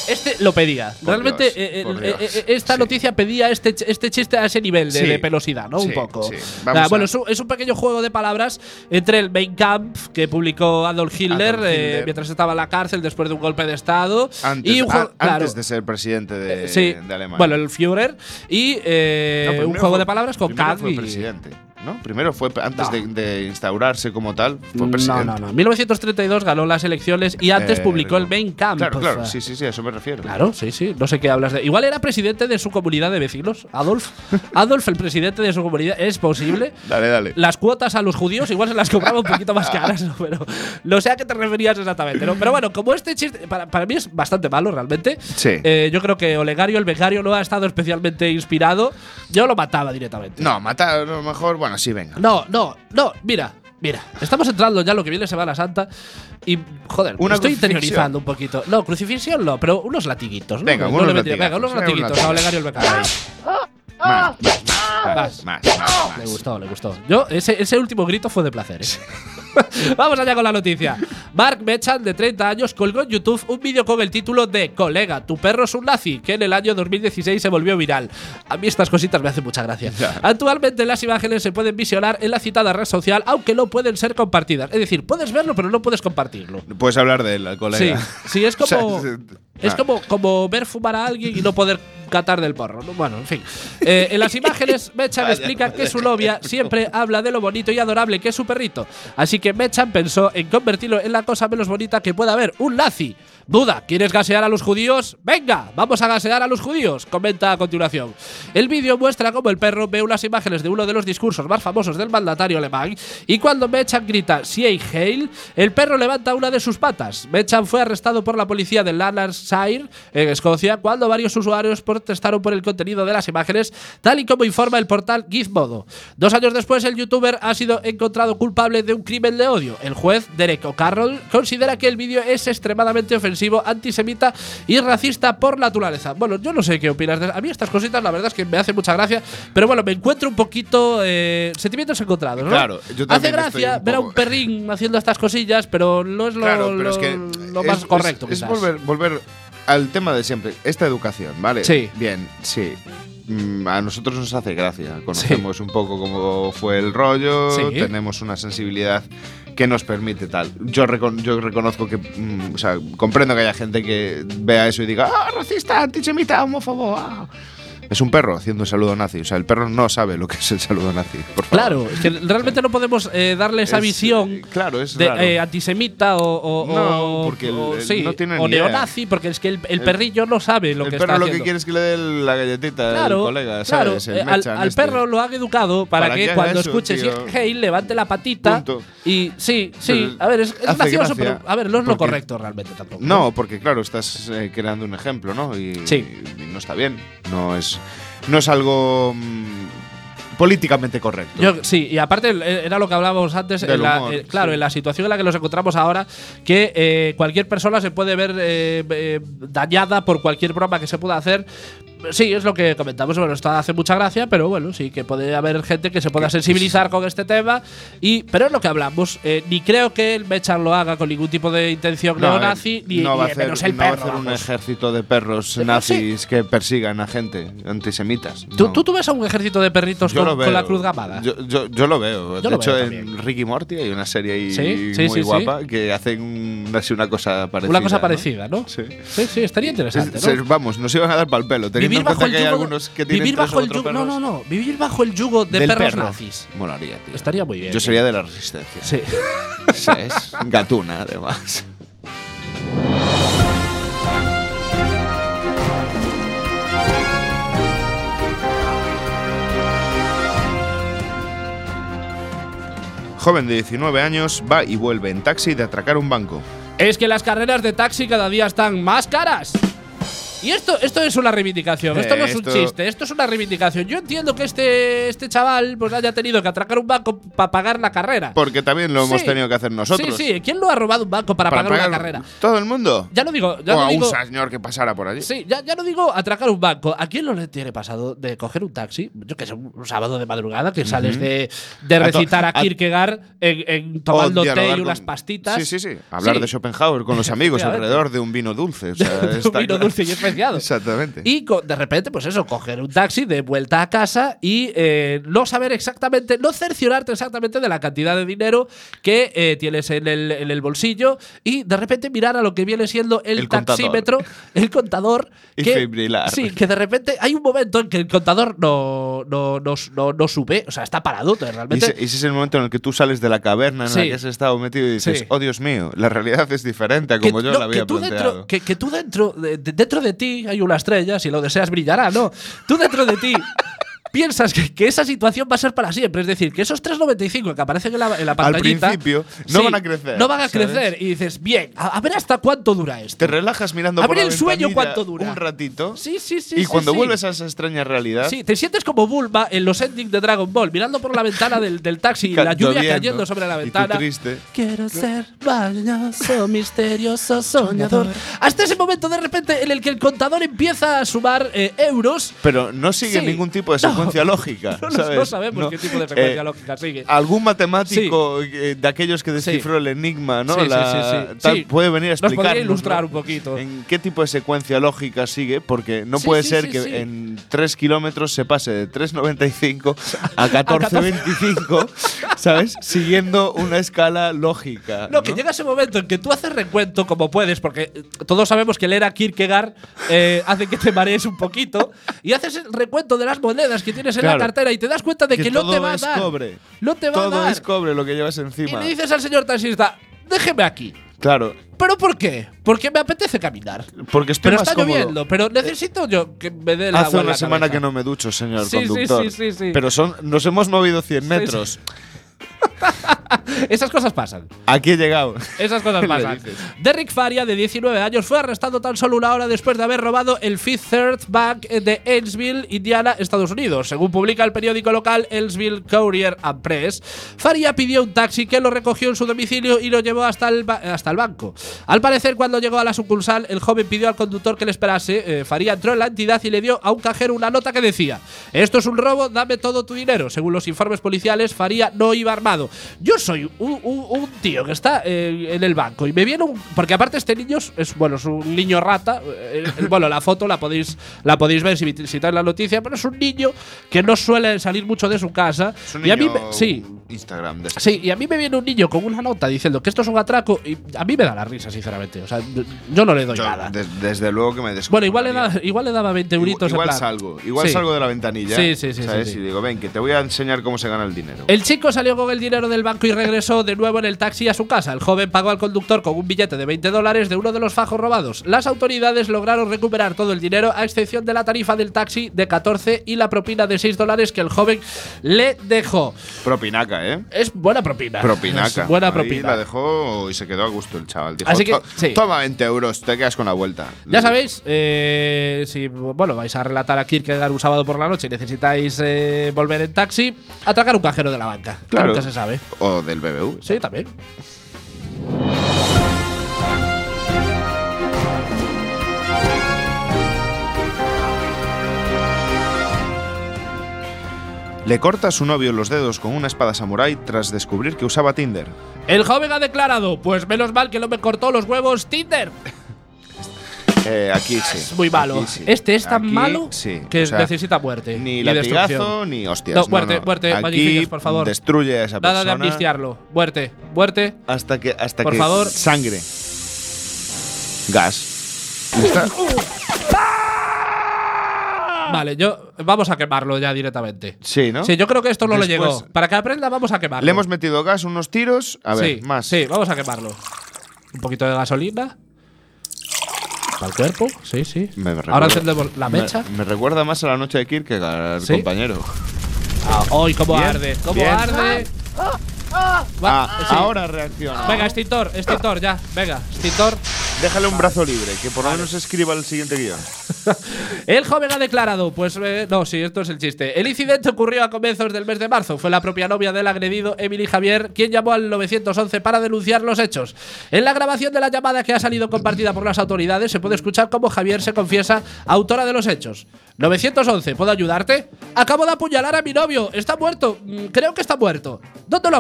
Este lo pedía. Por Realmente Dios, eh, eh, Dios. eh, esta Sí. noticia pedía este, este chiste a ese nivel de, Sí. de pelosidad, ¿no? Sí, un poco. sí. Ah, Vamos bueno, es un, es un pequeño juego de palabras entre el Main Camp que publicó Adolf Hitler, Adolf eh, Hitler. mientras estaba en la cárcel después de un golpe de Estado. Antes, y un juego, a- antes claro, de ser presidente de, eh, sí, de Alemania. Bueno, el Führer. Y eh, No, un juego fue- de palabras con Kant presidente, ¿no? Primero fue antes No. de, de instaurarse como tal, fue No, presidente. no, no. 1932 ganó las elecciones y antes Eh, publicó el no. Main Camp. Claro, claro, sí, sí, sí, a eso me refiero. Claro, sí, sí. No sé qué hablas de. Igual era presidente de su comunidad de vecinos, Adolf. Adolf, el presidente de su comunidad, es posible. Dale, dale. Las cuotas a los judíos igual se las cobraba un poquito más caras, ¿no? pero no sé a qué te referías exactamente. ¿no? Pero bueno, como este chiste, para, para mí es bastante malo realmente. Sí. Eh, yo creo que Olegario, el becario, no ha estado especialmente inspirado. Yo lo mataba directamente. No, matar a lo mejor, bueno, sí, venga. No, no, no, mira, mira. Estamos entrando ya lo que viene Semana Santa y, joder, Una estoy crucifixión. interiorizando un poquito. No, crucifixión no, pero unos latiguitos. ¿no? Venga, No unos le metía- Venga, latigazos, unos venga, unos latiguitos a Olegario el becario. Más, más, Vas. más, más, más, Le más. gustó, le gustó. Yo, ese, ese último grito fue de placer. ¿eh? Vamos allá con la noticia. Mark Mechan, de 30 años, colgó en YouTube un vídeo con el título de Colega, tu perro es un nazi, que en el año 2016 se volvió viral. A mí estas cositas me hacen mucha gracia. Actualmente las imágenes se pueden visionar en la citada red social, aunque no pueden ser compartidas. Es decir, puedes verlo, pero no puedes compartirlo. Puedes hablar de él, al Sí, colega. sí, es como. es- ah. como, como ver fumar a alguien y no poder catar del porro. ¿no? Bueno, en fin. Eh, en las imágenes, Mechan explica que su novia siempre habla de lo bonito y adorable que es su perrito. Así que Mechan pensó en convertirlo en la cosa menos bonita que pueda haber: un nazi. Duda, ¿quieres gasear a los judíos? Venga, vamos a gasear a los judíos, comenta a continuación. El vídeo muestra cómo el perro ve unas imágenes de uno de los discursos más famosos del mandatario alemán y cuando Mechan grita Sieg Heil, el perro levanta una de sus patas. Mechan fue arrestado por la policía de Lanarkshire, en Escocia, cuando varios usuarios protestaron por el contenido de las imágenes, tal y como informa el portal Gizmodo. Dos años después, el youtuber ha sido encontrado culpable de un crimen de odio. El juez Derek O'Carroll considera que el vídeo es extremadamente ofensivo, antisemita y racista por naturaleza. Bueno, yo no sé qué opinas de A mí estas cositas, la verdad es que me hace mucha gracia, pero bueno, me encuentro un poquito eh, sentimientos encontrados, ¿no? Claro, yo Hace gracia un ver a un perrín haciendo estas cosillas, pero no es lo, Claro, pero lo- es que lo es- más es- correcto. Es, quizás. volver, volver al tema de siempre. Esta educación, ¿vale? Sí. Bien, sí. Mm, A nosotros nos hace gracia. Conocemos un poco cómo fue el rollo, Sí. tenemos una sensibilidad que nos permite tal. Yo, recon- yo reconozco que, mm, o sea, comprendo que haya gente que vea eso y diga, ah, racista, antisemita, homófobo. ah". Es un perro haciendo un saludo nazi. O sea, el perro no sabe lo que es el saludo nazi. Por favor. Claro, es que realmente no podemos eh, darle esa Es- visión Claro, es de eh, antisemita o, o- No, porque el- o- el- sí, no tienen o neonazi, porque es que el, el El- perrillo no sabe lo el que perro está lo haciendo. que quiere es que le dé la galletita Claro, al colega, claro. ¿sabes? El eh, al, al este. perro lo han educado para, Para que, cuando eso, escuche si hey levante la patita Punto. y sí, sí, a ver, es, es gracioso, gracia pero a ver, no es lo correcto realmente tampoco. No, porque claro, estás eh, creando un ejemplo, ¿no? Y, Sí. y no está bien. No es, no es algo mm, políticamente correcto. Yo, sí, y aparte el- era lo que hablábamos antes, Del en la- humor, eh, claro, sí. en la situación en la que nos encontramos ahora, que eh, cualquier persona se puede ver eh, eh, dañada por cualquier broma que se pueda hacer. Sí, es lo que comentamos. Bueno, esto hace mucha gracia, pero bueno, sí que puede haber gente que se pueda sensibilizar con este tema. Y, pero es lo que hablamos. eh, ni creo que el Mechan lo haga con ningún tipo de intención No, neonazi, eh, ni, no ni va a hacer, menos el no va a perro. hacer un ejército de perros Eh, nazis que persigan a gente antisemitas. ¿Tú, no. tú, tú ves a un ejército de perritos con, con la cruz gamada? Yo, yo, yo lo veo. Yo de lo hecho, veo en. Ricky Morty hay una serie ahí Sí, sí, muy guapa que hacen así una cosa parecida. Una cosa parecida, ¿no? Sí. Sí, estaría interesante. Es- vamos, nos iban a dar pal pelo. Vivir bajo el yugo, algunos que tienen vivir bajo el yugo, no, no, no, vivir bajo el yugo de Del perros perro. nazis. Molaría, tío. Estaría muy bien. Yo sería de la resistencia. Sí. ¿Sabes? Gatuna, además. Joven de 19 años va y vuelve en taxi de atracar un banco. Es que las carreras de taxi cada día están más caras. Y esto, esto es una reivindicación, esto Eh, no es un chiste, esto es una reivindicación. Yo entiendo que este, este chaval pues haya tenido que atracar un banco para pagar la carrera. Porque también lo hemos tenido que hacer nosotros. Sí, sí. ¿Quién lo ha robado un banco para, pagar, una carrera? ¿Todo el mundo? Ya lo digo, ya o lo a digo. un señor que pasara por allí. Sí, ya, ya no digo atracar un banco. ¿A quién no le tiene pasado de coger un taxi? Yo que sé, un sábado de madrugada que sales de, de recitar a a- Kierkegaard en, en tomando té y unas pastitas. Sí, sí, sí. Hablar Sí. de Schopenhauer con los amigos alrededor de un vino dulce. O sea, un vino dulce y Exactamente. Y de repente, pues eso, coger un taxi de vuelta a casa y eh, no saber exactamente, no cerciorarte exactamente de la cantidad de dinero que eh, tienes en el, en el bolsillo y de repente mirar a lo que viene siendo el, El contador. taxímetro, el contador. Y que, fibrilar. Sí, que de repente hay un momento en que el contador no, no, no, no, no sube, o sea, está parado Y realmente. ese, ese es el momento en el que tú sales de la caverna en la Sí. que has estado metido y dices, Sí. oh Dios mío, la realidad es diferente a que, como yo no, la había que tú planteado. dentro, que, que tú dentro de, de- dentro de ti hay una estrella, si lo deseas brillará, no. Tú dentro de ti piensas que, que esa situación va a ser para siempre, es decir, que esos 3.95 que aparecen en la, en la Al pantallita principio no van a crecer, No van a ¿sabes? crecer y dices, bien, a, a ver hasta cuánto dura esto. Te relajas mirando A por ver la el sueño ventanilla cuánto dura. Un ratito. Sí, sí, sí. y sí, cuando sí. vuelves a esa extraña realidad, Sí, te sientes como Bulma en los endings de Dragon Ball, mirando por la ventana del, del taxi y la lluvia cayendo sobre la y tú ventana. triste. Quiero ser valioso, misterioso, soñador. Hasta ese momento, de repente, en el que el contador empieza a sumar eh, euros. pero no sigue Sí. ningún tipo de No. Secuencia lógica. No, no- ¿sabes? no sabemos No. qué tipo de secuencia Eh, lógica sigue. Algún matemático eh, de aquellos que descifró el enigma, ¿no? Sí, La- tal, puede venir a Nos podría explicarnos. ilustrar un poquito. En qué tipo de secuencia lógica sigue, porque no puede ser que en 3 kilómetros se pase de 3,95 a 14,25, ¿sabes? Siguiendo una escala lógica. No, que llega ese momento en que tú haces recuento como puedes, porque eh, todos sabemos que leer a Kierkegaard eh, hace que te marees un poquito, y haces el recuento de las monedas que tienes en la Claro. cartera y te das cuenta de que, no todo te va a es dar. cobre. No te va a todo dar. es cobre lo que llevas y encima. le dices al señor taxista, déjeme aquí. Claro, ¿Pero por qué? Porque me apetece caminar. porque estoy Pero más está cómodo. lloviendo, pero necesito yo que me dé la Hace agua una la semana cabeza. que no me ducho, señor Sí, sí, conductor. sí, sí, sí. Pero son, nos hemos movido 100 metros. Esas cosas pasan. Aquí he llegado. Esas cosas pasan. Derrick Faria, de 19 años, fue arrestado tan solo una hora después de haber robado el Fifth Third Bank de Ainsville, Indiana, Estados Unidos. Según publica el periódico local Ainsville Courier and Press, Faria pidió un taxi que lo recogió en su domicilio y lo llevó hasta el, hasta el banco. Al parecer, cuando llegó a la sucursal, el joven pidió al conductor que le esperase. Eh, Faria entró en la entidad y le dio a un cajero una nota que decía: Esto es un robo, dame todo tu dinero. Según los informes policiales, Faria no iba armado. Yo soy un, un- un tío que está eh, en el banco y me viene un. Porque aparte, este niño es, bueno, es un niño rata. eh, bueno, la foto la podéis, la podéis ver si visitáis la noticia, pero es un niño que no suele salir mucho de su casa. Es un y a mí, niño me- sí, Instagram de Sí, y a mí me viene un niño con una nota diciendo que esto es un atraco y a mí me da la risa, sinceramente. O sea, yo no le doy Yo, nada. des- desde luego que me. Bueno, igual le, da- igual le daba 20 euritos Igual, plan. salgo, igual Sí. salgo de la ventanilla. Sí, sí, sí, ¿sabes? sí, sí. Y digo, ven, que te voy a enseñar cómo se gana el dinero. El chico salió con el dinero del banco y regresó de nuevo en el taxi a su casa. El joven pagó al conductor con un billete de 20 dólares de uno de los fajos robados. Las autoridades lograron recuperar todo el dinero a excepción de la tarifa del taxi de 14 y la propina de 6 dólares que el joven le dejó. Propinaca, ¿eh? Es buena propina. Propinaca. Es buena Ahí propina. la dejó y se quedó a gusto el chaval. Dijo, Así que, "To- sí. Toma 20 euros, te quedas con la vuelta. Ya sabéis, eh, si bueno, vais a relatar a Kierkegaard un sábado por la noche y necesitáis eh, volver en taxi, atracar un cajero de la banca. que Claro. Nunca se sabe. O del BBV. Sí, también. Le corta a su novio los dedos con una espada samurái tras descubrir que usaba Tinder. El joven ha declarado, pues menos mal que no me cortó los huevos Tinder. Eh, aquí sí. Es muy malo. Aquí sí. Este es tan Aquí malo sí. que O sea, necesita muerte. Ni latigazo destrucción. ni hostias. No, muerte, muerte, Aquí por favor. Destruye a esa Nada de persona amnistiarlo. Muerte, muerte. hasta que hasta Por que favor. sangre. Gas. Está- Vale, yo vamos a quemarlo ya directamente. Sí, ¿no? Sí, yo creo que esto no le Después- llegó. Para que aprenda, vamos a quemarlo. Le hemos metido gas, unos tiros. A ver, sí, más. Sí, vamos a quemarlo. Un poquito de gasolina. Para el cuerpo, sí, sí. Me Ahora recuerda- encendemos la me- mecha. Me, recuerda más a la noche de Kierkegaard, ¿Sí? compañero. Ah, ¡Ay, cómo Bien, arde! ¿Cómo bien. arde? Va, Ah, sí. ahora reacciona. Venga, extintor, extintor, ya. Venga, extintor. Déjale un brazo libre, que por lo menos escriba el siguiente guion. El joven ha declarado, pues eh, no, sí, esto es el chiste. El incidente ocurrió a comienzos del mes de marzo. Fue la propia novia del agredido, Emily Javier, quien llamó al 911 para denunciar los hechos. En la grabación de la llamada que ha salido compartida por las autoridades se puede escuchar cómo Javier se confiesa autora de los hechos. 911, ¿puedo ayudarte? Acabo de apuñalar a mi novio. Está muerto. Mm, Creo que está muerto. ¿Dónde lo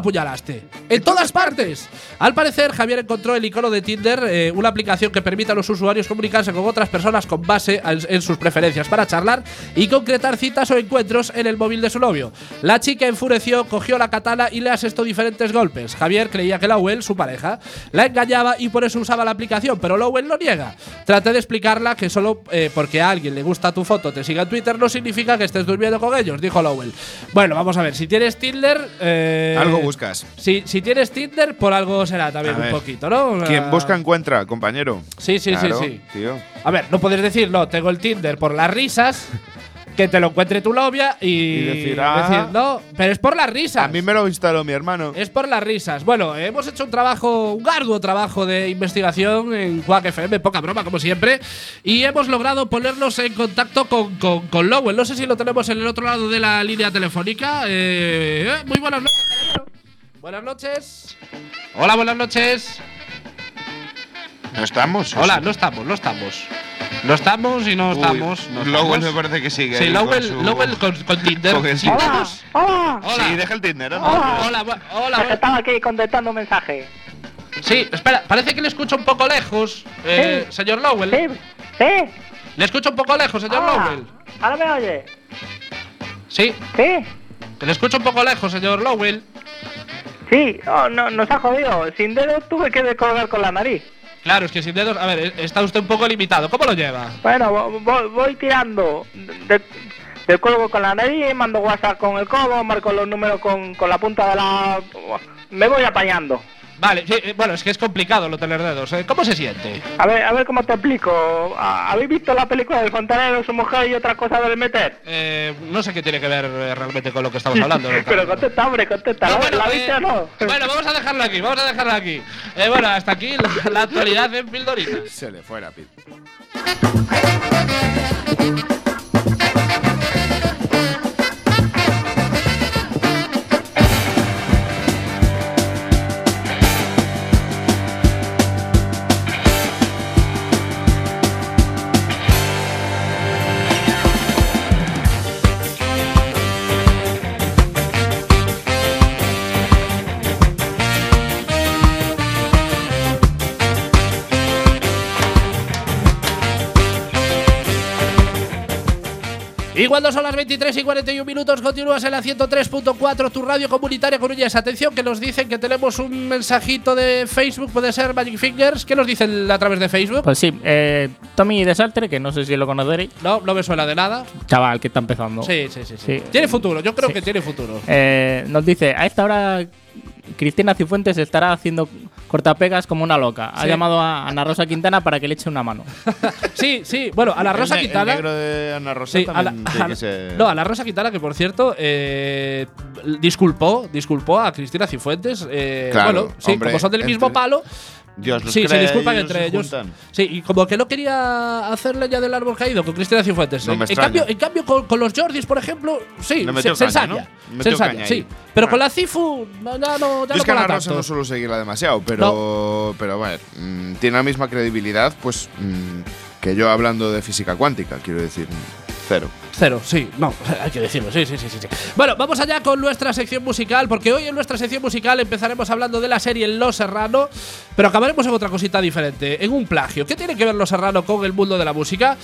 En todas partes. Al parecer, Javier encontró el icono de Tinder, eh, una aplicación que permite a los usuarios comunicarse con otras personas con base en sus preferencias para charlar y concretar citas o encuentros en el móvil de su novio. La chica enfureció, cogió la katana y le asestó diferentes golpes. Javier creía que Lowell, su pareja, la engañaba y por eso usaba la aplicación, pero Lowell lo niega. Traté de explicarla que solo eh, porque a alguien le gusta tu foto te siga en Twitter no significa que estés durmiendo con ellos, dijo Lowell. Bueno, vamos a ver, si tienes Tinder… eh, Algo buscas. Si, si tienes Tinder, por algo será también A un ver. poquito, ¿no? Quien busca encuentra, compañero. Sí, sí, Claro, sí, sí. Tío. A ver, no puedes decir, no, tengo el Tinder por las risas, que te lo encuentre tu novia y, Y decir, ah. no, pero es por las risas. A mí me lo instaló mi hermano. Es por las risas. Bueno, hemos hecho un trabajo, un arduo trabajo de investigación en Quack FM, poca broma, como siempre, y hemos logrado ponernos en contacto con, con, con Lowell. No sé si lo tenemos en el otro lado de la línea telefónica. Eh, eh, muy buenas noches. caballero. Buenas noches. Hola, buenas noches. ¿No estamos? Hola, no estamos, no estamos. No estamos y no Uy, estamos. no Lowell estamos. me parece que sigue. Sí, Lowell, con su- Lowell con, con Tinder. con el Sí, Tinder. Hola, Hola. Sí, deja el Tinder, ¿no? Hola. Hola, hola. bu- estaba aquí contestando un mensaje. Sí, espera, parece que le escucho un poco lejos, eh, Sí. señor Lowell. ¿Sí? ¿Sí? Le escucho un poco lejos, señor Ah, Lowell. ¿Ahora me oye? Sí, ¿Sí? que le escucho un poco lejos, señor Lowell. Sí, oh, no, nos ha jodido. Sin dedos tuve que descolgar con la nariz. Claro, es que sin dedos. A ver, eh, está usted un poco limitado. ¿Cómo lo lleva? Bueno, vo- vo- voy, tirando de, con la nariz, mando WhatsApp con el codo, marco los números con, con la punta de la... Me voy apañando. Vale, sí, eh, bueno, es que es complicado lo tener dedos. ¿eh? ¿Cómo se siente? A ver, a ver cómo te explico. ¿Ha- ¿Habéis visto la película del fontanero, su mujer y otra cosa del meter? Eh, no sé qué tiene que ver eh, realmente con lo que estamos hablando. ¿no? Pero contesta, hombre, contesta. No, ¿La- bueno, ¿La eh, viste o no? bueno, vamos a dejarlo aquí, vamos a dejarlo aquí. Eh, bueno, hasta aquí la, la actualidad en Pildorita. Se le fue rápido. Y cuando son las 23 y 41 minutos, continúas en la 103.4, tu radio comunitaria Coruñas. Atención, que nos dicen que tenemos un mensajito de Facebook, puede ser Magic Fingers. ¿Qué nos dicen a través de Facebook? Pues sí, eh, Tommy Desaltre, que no sé si lo conoceréis, No, no me suena de nada. chaval que está empezando. Sí, sí, sí, sí. Sí. Tiene futuro, yo creo Sí. que tiene futuro. Eh, nos dice, a esta hora Cristina Cifuentes estará haciendo cortapegas como una loca. Ha Sí. llamado a Ana Rosa Quintana para que le eche una mano. sí, sí. Bueno, a la El Rosa ne- Quintana. El negro de Ana Rosa Sí, a la, también tiene a- que ser- no, a la Rosa Quintana, que por cierto, eh, disculpó, disculpó a Cristina Cifuentes. eh, Claro, bueno, sí, hombre, como son del mismo entre- palo. Dios los Sí, se crea, disculpan ellos entre se ellos. Sí, y como que no quería hacer leña del árbol caído con Cristina Cifuentes. No en, me en cambio, en cambio con, con los Jordis, por ejemplo, sí, se, se caña, ensaya. ¿no? Se ensaya, sí. Pero Ah. con la Cifu, no, ya no, ya Yo no es que Ana Rosa tanto. no suelo seguirla demasiado, pero, pero bueno, mm, tiene la misma credibilidad pues mm, que yo hablando de física cuántica, quiero decir, cero. Cero, sí, no, hay que decirlo, sí, sí, sí, sí. Bueno, vamos allá con nuestra sección musical, porque hoy en nuestra sección musical empezaremos hablando de la serie Los Serrano, pero acabaremos en otra cosita diferente, en un plagio. ¿Qué tiene que ver Los Serrano con el mundo de la música?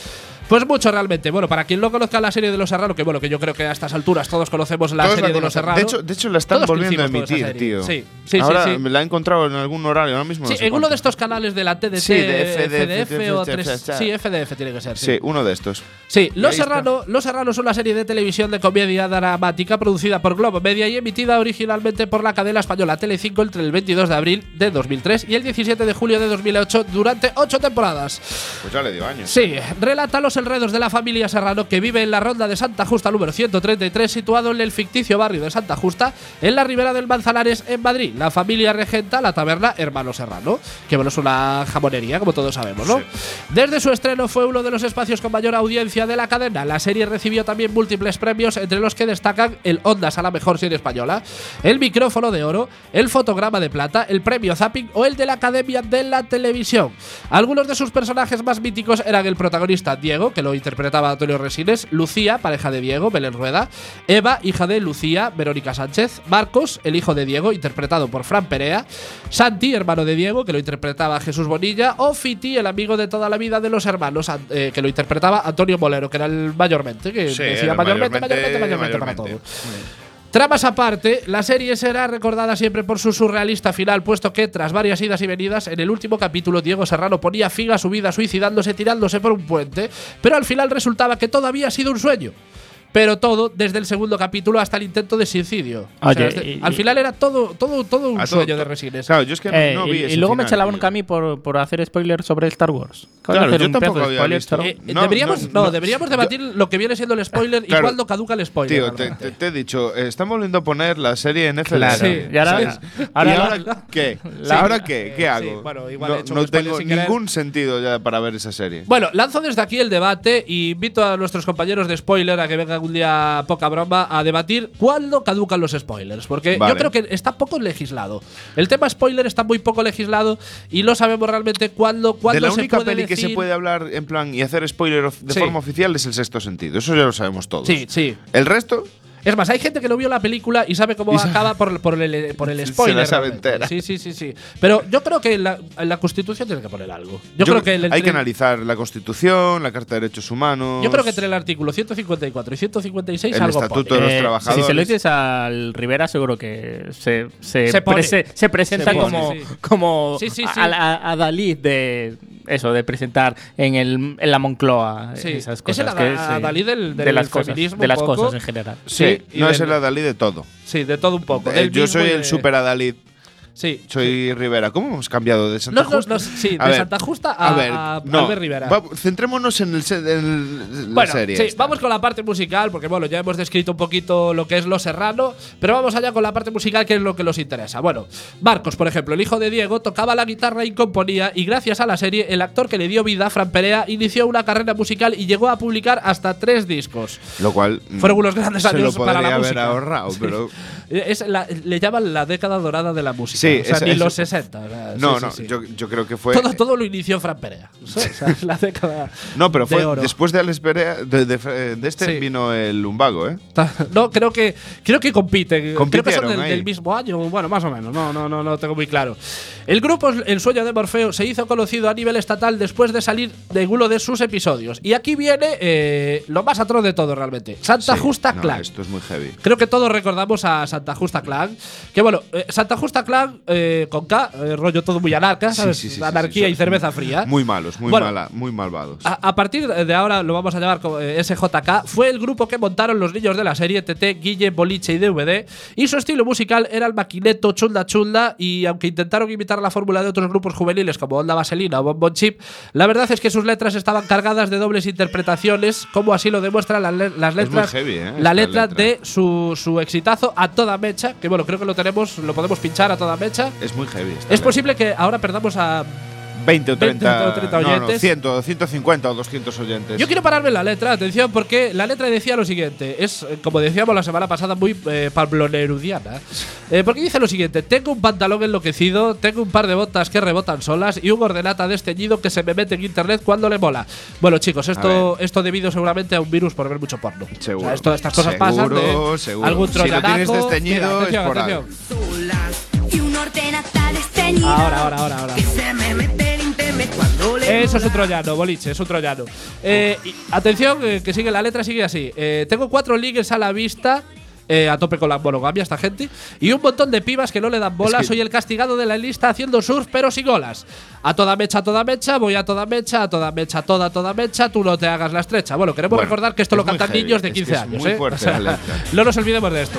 Pues mucho realmente. Bueno, para quien no conozca la serie de Los Serrano, que bueno, que yo creo que a estas alturas todos conocemos la Todos serie la de Los. Serrano. De hecho, de hecho, la están Todos volviendo a emitir, tío. Sí, sí, Ahora sí, sí. me la he encontrado en algún horario, ahora mismo. Sí, no en uno cuánto. de estos canales de la TDT, Sí, de FDF, FDF, o 3. Sí, FDF tiene que ser. Sí, uno de estos. Sí, Los. Serrano, Los Serrano es una serie de televisión de comedia dramática producida por Globo Media y emitida originalmente por la cadena española Telecinco entre el 22 de abril de 2003 y el 17 de julio de 2008 durante ocho temporadas. Pues ya le dio años. Sí, relata los enredos de la familia Serrano que vive en la ronda de Santa Justa número 133, situado en el ficticio barrio de Santa Justa, en la ribera del Manzanares, en Madrid. La familia regenta la taberna Hermano Serrano, que bueno, es una jamonería, como todos sabemos, ¿no? Desde su estreno fue uno de los espacios con mayor audiencia de la cadena. La serie recibió también múltiples premios, entre los que destacan el Ondas a la mejor serie española, el micrófono de oro, el fotograma de plata, el premio Zapping o el de la Academia de la Televisión. Algunos de sus personajes más míticos eran el protagonista Diego, que lo interpretaba Antonio Resines, Lucía, pareja de Diego, Belén Rueda, Eva, hija de Lucía, Verónica Sánchez, Marcos, el hijo de Diego, interpretado por Fran Perea, Santi, hermano de Diego, que lo interpretaba Jesús Bonilla, o Fiti, el amigo de toda la vida de los hermanos, an- eh, que lo interpretaba Antonio Molero, que era el mayormente, que Sí, decía mayormente, mayormente, mayormente, mayormente, para todo. Tramas aparte, la serie será recordada siempre por su surrealista final, puesto que, tras varias idas y venidas, en el último capítulo Diego Serrano ponía fin a su vida suicidándose tirándose por un puente, pero al final resultaba que todo había sido un sueño. Pero todo, desde el segundo capítulo hasta el intento de suicidio. O Oye, sea, desde- y- al final era todo, todo, todo un A todo- sueño de Resines. Claro, yo es que no- Eh, no, vi y, ese y luego me final, echa la bronca a mí por, por hacer spoilers sobre Star Wars. Claro, hacer yo un tampoco había spoiler, visto. Eh. No, deberíamos, no, no, no. deberíamos debatir lo que viene siendo el spoiler y Claro. cuándo caduca el spoiler. Tío, te, te- te he dicho, eh, están volviendo a poner la serie en FLR. Claro. Sí, y ahora, ¿sabes? ahora- ¿Y ahora qué? la- ¿Ahora qué? ¿Qué hago? bueno, igual he no hecho no tengo sin querer. ningún sentido ya para ver esa serie. Bueno, lanzo desde aquí el debate y invito a nuestros compañeros de spoiler a que vengan un día poca broma a debatir cuándo caducan los spoilers. Porque Vale. yo creo que está poco legislado. El tema spoiler está muy poco legislado y no sabemos realmente cuándo, de cuándo la se única puede peli que se decir- puede hablar en plan y hacer spoiler de Sí. forma oficial es el sexto sentido. Eso ya lo sabemos todos. Sí, sí. El resto, Es más, hay gente que no vio la película y sabe cómo Y sabe- acaba por, por el, por el Se la spoiler. sabe. Sí, sí, sí, sí. Pero yo creo que en la, en la Constitución tiene que poner algo. Yo, creo que el- hay que analizar la Constitución, la Carta de Derechos Humanos. Yo creo que entre el artículo 154 y 156 El algo Estatuto pone. de los Eh, trabajadores. Si se lo dices al Rivera, seguro que se, se, Se pone. prese- se presenta Se pone, como, sí. como Sí, sí, sí. A, a- a Dalí de eso, de presentar en, el, en la Moncloa Sí. esas Es cosas. el que Ada- sí, Dalí del- de del las cosas, feminismo de las poco. cosas en general. Sí, no es el Adalid de todo. Sí, de todo un poco. Eh, Del yo soy de- el super Adalid. Sí. Soy Rivera. ¿Cómo hemos cambiado de Santa Justa? no, sí, A de ver, Santa Justa a, a Albert Rivera. va- centrémonos en, el, en la Bueno, serie. sí, esta. vamos con la parte musical, porque bueno, ya hemos descrito un poquito lo que es Lo Serrano, pero vamos allá con la parte musical, que es lo que nos interesa. Bueno, Marcos, por ejemplo, el hijo de Diego, tocaba la guitarra y componía, y gracias a la serie, el actor que le dio vida, Fran Perea, inició una carrera musical y llegó a publicar hasta tres discos. Lo cual. mm, Fueron unos grandes se años lo para la podría haber música. ahorrado, Sí. pero. Es la- le llaman la década dorada de la música. Sí, o sea, es- ni es- los 60. o sea, No, sí, no, sí. Yo, yo creo que fue. todo, todo lo inició Fran Perea. O sea, la década. no, pero de fue oro. después de Alex Perea, de, de- de este vino el Lumbago, ¿eh? No, creo que creo que compiten. Creo que son del, del mismo año. Bueno, más o menos. No, no, no, no tengo muy claro. El grupo El sueño de Morfeo se hizo conocido a nivel estatal después de salir de uno de sus episodios. Y aquí viene eh, lo más atroz de todo realmente. Santa Justa no, Clan. Esto es muy heavy. Creo que todos recordamos a Santa Justa Clan. Que bueno, eh, Santa Justa Clan eh, con K, eh, rollo todo muy anarca, ¿sabes? Sí, sí, sí, Anarquía y cerveza fría. Muy malos, muy, Bueno, mala, muy malvados. A, a partir de ahora lo vamos a llamar eh, SJK. Fue el grupo que montaron los niños de la serie TT, Guille, Boliche y DVD. Y su estilo musical era el maquineto chunda chunda. Y aunque intentaron imitar la fórmula de otros grupos juveniles como Onda Vaselina o Bon Chip, la verdad es que sus letras estaban cargadas de dobles interpretaciones, como así lo demuestran las, le- las muy letras. heavy, ¿eh? la letra, letra. de su, su exitazo a toda mecha. Que bueno, creo que lo tenemos, lo podemos pinchar a toda mecha. Es muy heavy. Es posible que ahora perdamos a 20 o 20 30, o 30 no, no, oyentes. 100, 150 o 200 oyentes. Yo quiero pararme en la letra, atención, porque la letra decía lo siguiente. Es, eh, como decíamos la semana pasada, muy eh, pablonerudiana. Eh, porque dice lo siguiente: Tengo un pantalón enloquecido, tengo un par de botas que rebotan solas y un ordenata desteñido que se me mete en internet cuando le mola. Bueno, chicos, esto, esto debido seguramente a un virus por ver mucho porno. Seguro. O sea, esto- estas cosas pasan Seguro, de seguro. algún Si lo tienes desteñido, Mira, atención, es por atención. Ahora, ahora, ahora, ahora. Eso es un mola. troyano, boliche, es un troyano. Eh, atención, eh, que sigue la letra, sigue así. Eh, tengo cuatro ligues a la vista. eh, a tope con la monogamia esta gente y un montón de pibas que no le dan bola Es que- soy el castigado de la lista haciendo surf pero sin olas a toda mecha a toda mecha voy a toda mecha a toda mecha toda toda mecha tú no te hagas la estrecha bueno queremos Bueno, recordar que esto es lo cantan heavy, niños de es que 15 es años muy ¿eh? fuerte la letra. no nos olvidemos de esto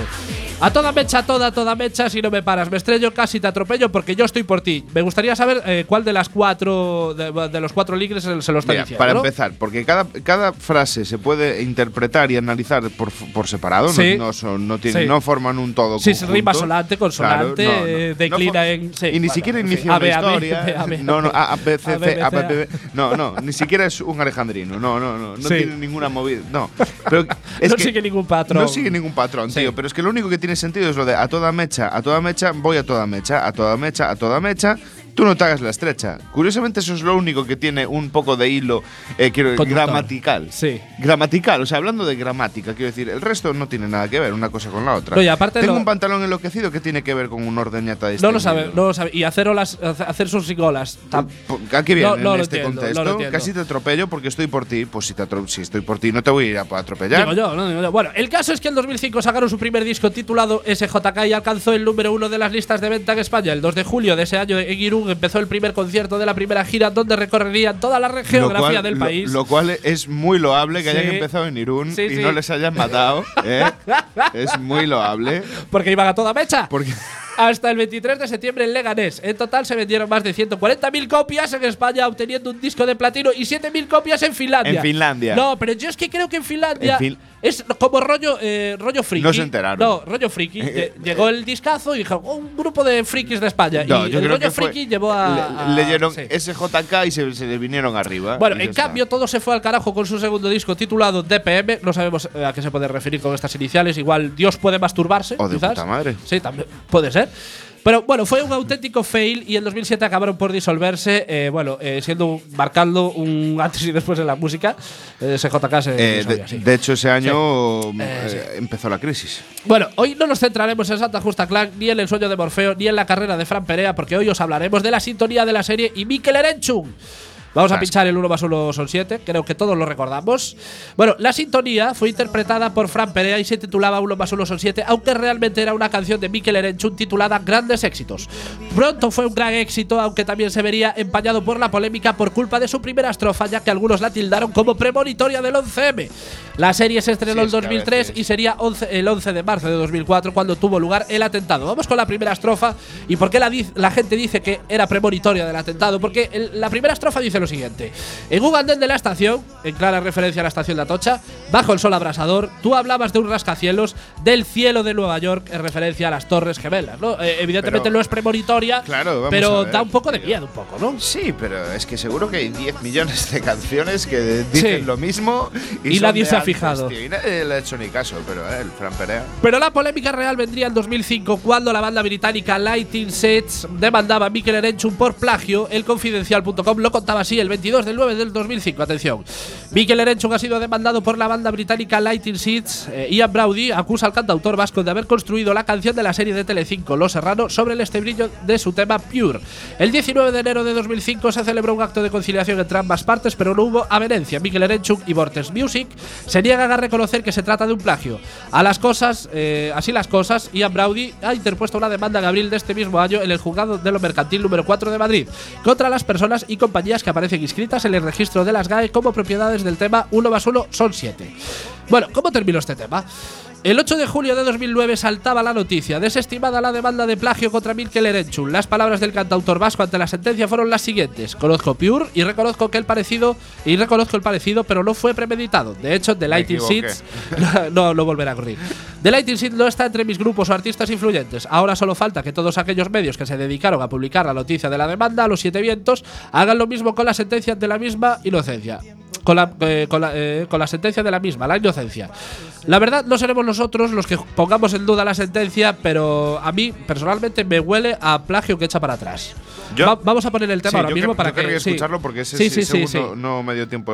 a toda mecha, toda, toda mecha, si no me paras, me estrello, casi te atropello porque yo estoy por ti. Me gustaría saber eh, cuál de las cuatro, de, de los cuatro ligres se, se lo está Mira, diciendo. para ¿no? empezar, porque cada, cada frase se puede interpretar y analizar por, por separado, no- Sí. no, son no, no, tienen, Sí. no forman un todo Sí, conjunto. rima sonante, consonante, Claro, no, no. eh, No declina en. sí, y ni siquiera inicia una historia. No, no, A, B, C, C, A, B, B. No, no, ni siquiera es un alejandrino. No, no, no. No tiene ninguna movida. No. Pero es No que sigue ningún patrón. No sigue ningún patrón, tío. Pero es que lo único que tiene sentido es lo de a toda mecha, a toda mecha, voy a toda mecha, a toda mecha, a toda mecha. Tú no te hagas la estrecha. Curiosamente, eso es lo único que tiene un poco de hilo eh, quiero- gramatical. Sí. Gramatical, o sea, hablando de gramática, quiero decir, el resto no tiene nada que ver una cosa con la otra. No, y aparte Tengo lo- un pantalón enloquecido que tiene que ver con un ordeñata No lo sabe, no lo sabe. Y hacer, olas, hacer sus y golas. tam- ¿A qué viene No, no en este entiendo, contexto? Casi te atropello porque estoy por ti. Pues si, te si estoy por ti, no te voy a ir a atropellar. Digo yo, no digo yo. Bueno, el caso es que en 2005 sacaron su primer disco titulado SJK y alcanzó el número uno de las listas de venta en España. El 2 de julio de ese año en Empezó el primer concierto de la primera gira donde recorrerían toda la geografía cual- del lo- país. Lo, cual es muy loable que Sí. hayan empezado en Irún Sí, y sí. no les hayan matado. ¿eh? es muy loable. porque iban a toda mecha. Porque Hasta el 23 de septiembre en Leganés. En total se vendieron más de 140.000 copias en España, obteniendo un disco de platino y 7.000 copias en Finlandia. En Finlandia. No, pero yo es que creo que en Finlandia En Fin- es como rollo, eh, rollo friki. No se enteraron. No, rollo friki. Lle- Llegó el discazo y dijo, "Oh, un grupo de frikis de España. No, y yo el creo rollo que friki llevó a. le- leyeron sí. SJK y se, se le vinieron arriba. Bueno, en cambio todo se fue al carajo con su segundo disco titulado DPM. No sabemos eh, a qué se puede referir con estas iniciales. Igual Dios puede masturbarse. O de quizás. puta madre. Sí, también puede ser. Pero bueno, fue un auténtico fail y en 2007 acabaron por disolverse, eh, bueno, eh, siendo marcando un antes y después en la música. Eh, SJK se Eh, de, sí. de hecho, ese año Eh, eh, empezó la crisis. Bueno, hoy no nos centraremos en Santa Justa Clan, ni en el sueño de Morfeo, ni en la carrera de Fran Perea, porque hoy os hablaremos de la sintonía de la serie y Mikel Erenchun. Vamos a pinchar el 1 más 1 son 7, creo que todos lo recordamos. Bueno, la sintonía fue interpretada por Fran Perea y se titulaba 1 más 1 son 7, aunque realmente era una canción de Mikel Erenchun titulada Grandes Éxitos. Pronto fue un gran éxito, aunque también se vería empañado por la polémica por culpa de su primera estrofa, ya que algunos la tildaron como premonitoria del 11M. La serie se estrenó en es que a 2003 veces- y sería 11 el 11 de marzo de 2004 cuando tuvo lugar el atentado. Vamos con la primera estrofa y por qué la, gente dice que era premonitoria del atentado. Porque el- la primera estrofa dice lo siguiente: En un andén de la estación, en clara referencia a la estación de Atocha, bajo el sol abrasador, tú hablabas de un rascacielos del cielo de Nueva York en referencia a las Torres Gemelas. ¿no? Eh, evidentemente Pero- no es premonitoria, Claro, pero da un poco de miedo, un poco, ¿no? Sí, pero es que seguro que hay 10 millones de canciones que dicen Sí. lo mismo y, Y son nadie de se ha antes, fijado. tío, y nadie le ha hecho ni caso, pero eh, el Fran Perea. Pero la polémica real vendría en 2005 cuando la banda británica Lighting Sets demandaba a Mikel Erenchun por plagio. El Confidencial.com lo contaba así el 22 del 9 del 2005. Atención. Mikel Erenchun ha sido demandado por la banda británica Lighting Sets. Eh, Ian Braudy acusa al cantautor vasco de haber construido la canción de la serie de Telecinco Los Serrano sobre el estribillo de su tema Pure. El 19 de enero de 2005 se celebró un acto de conciliación entre ambas partes, pero no hubo avenencia. Mikel Erenchun y Vortex Music se niegan a reconocer que se trata de un plagio. A las cosas, eh, así las cosas, Ian Braudy ha interpuesto una demanda en abril de este mismo año en el juzgado de lo mercantil número 4 de Madrid contra las personas y compañías que aparecen inscritas en el registro de las GAE como propiedades del tema 1 más 1 son 7. Bueno, ¿cómo terminó este tema? El 8 de julio de 2009 saltaba la noticia, desestimada la demanda de plagio contra Mikel Erenchun. Las palabras del cantautor vasco ante la sentencia fueron las siguientes: Conozco Pure y reconozco que el parecido y reconozco el parecido, pero no fue premeditado. De hecho, The Lighting. Seeds no lo volverá a ocurrir. The Lighting Seeds no está entre mis grupos o artistas influyentes. Ahora solo falta que todos aquellos medios que se dedicaron a publicar la noticia de la demanda a los siete vientos hagan lo mismo con la sentencia de la misma inocencia con la, eh, con, la, eh, con la sentencia de la misma, la inocencia. La verdad, no seremos nosotros los que pongamos en duda la sentencia, pero a mí personalmente me huele a plagio que echa para atrás. Yo- Va- vamos a poner el tema Sí, ahora yo mismo para yo que. querría escucharlo porque ese Sí, sí, sí. No, me dio tiempo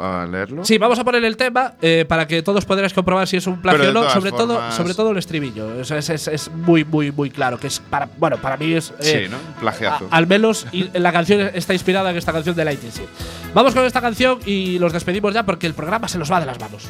a, a leerlo. Sí, vamos a poner el tema eh, para que todos podréis comprobar si es un plagio o no. Sobre todo, sobre todo el estribillo. Es, es- es- es muy, muy, muy claro. Que es para, bueno, para mí es. eh, Sí, ¿no? Plagiazo. a- al menos la canción está inspirada en esta canción de Lightning Seed. Vamos con esta canción y los despedimos ya porque el programa se nos va de las manos.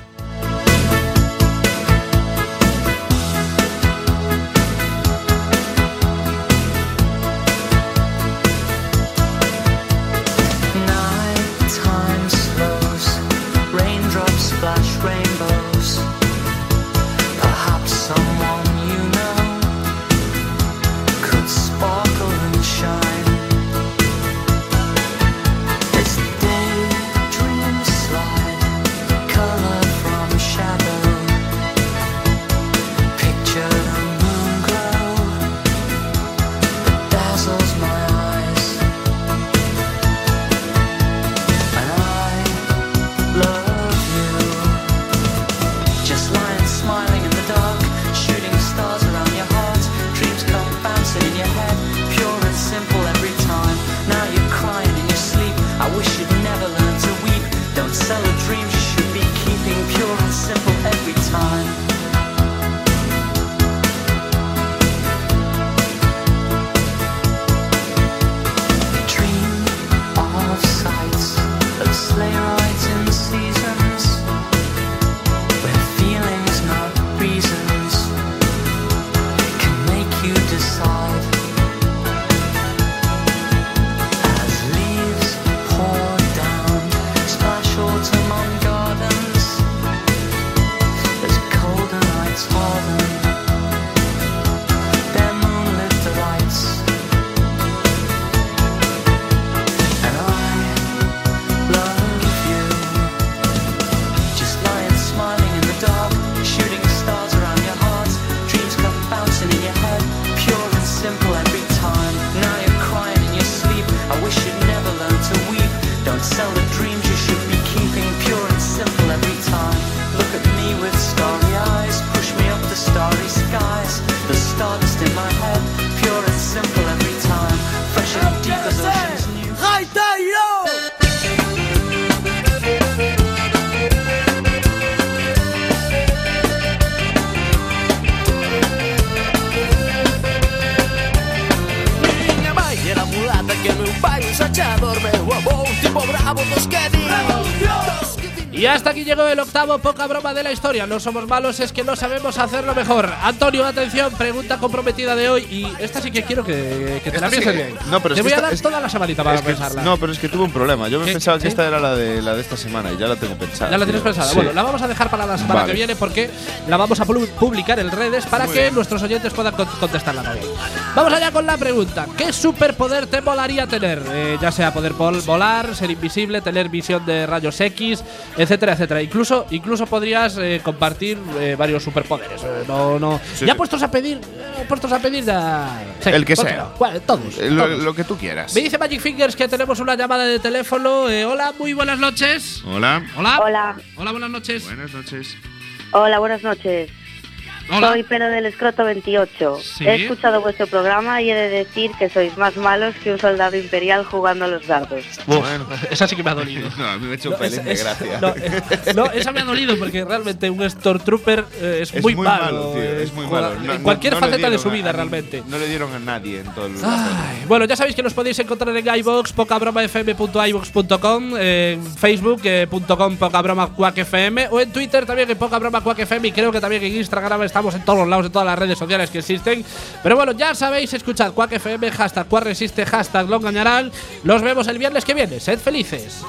Bravo dos que di Y hasta aquí llegó el octavo poca broma de la historia. No somos malos, es que no sabemos hacerlo mejor. Antonio, atención, pregunta comprometida de hoy. Y esta sí que quiero que, que te la Esta pienses que- bien. no, pero te es que voy a esta- dar toda la semanita para que- pensarla. no, pero es que tuve un problema. Yo me ¿Qué? pensaba que esta era la de, la de esta semana y ya la tengo pensada. Ya la tienes tío. pensada. Sí. Bueno, la vamos a dejar para la semana Vale. que viene porque la vamos a pu- publicar en redes para Muy que bien. nuestros oyentes puedan con- contestarla también. Vamos allá con la pregunta. ¿Qué superpoder te molaría tener? Eh, ya sea poder volar, ser invisible, tener visión de rayos X, etcétera, etcétera. Incluso, incluso podrías eh, compartir eh, varios superpoderes. Eh, no, no. Sí, ya sí. puestos a pedir, eh, puestos a pedir ya. Sí, El que ¿por qué sea. no? ¿Cuál? Todos. Lo, todos. lo que tú quieras. Me dice Magic Fingers que tenemos una llamada de teléfono. Eh, hola, muy buenas noches. Hola. Hola. Hola, Hola, buenas noches. Buenas noches. hola, buenas noches. Hola. Soy Pelo del Escroto 28. Sí. He escuchado vuestro programa y he de decir que sois más malos que un soldado imperial jugando a los dardos. Uf, esa sí que me ha dolido. No, a mí me ha hecho un No, pelín es- de es- gracia. No, eh, no, esa me ha dolido porque realmente un Stormtrooper eh, es, es muy, muy malo. malo, tío. eh, Es muy malo. en No- no- cualquier faceta de su vida, a- realmente. No le dieron a nadie en todo el. Ay, bueno, ya sabéis que nos podéis encontrar en iVoox, pocabromafm.ivox.com, en facebook.com pocabroma.cuacfm o en Twitter también en pocabroma.cuacfm y creo que también en Instagram estamos en todos los lados, en todas las redes sociales que existen. Pero bueno, ya sabéis, escuchad cuacfm, hashtag cuacresiste, hashtag longañaral. Nos vemos el viernes que viene. Sed felices.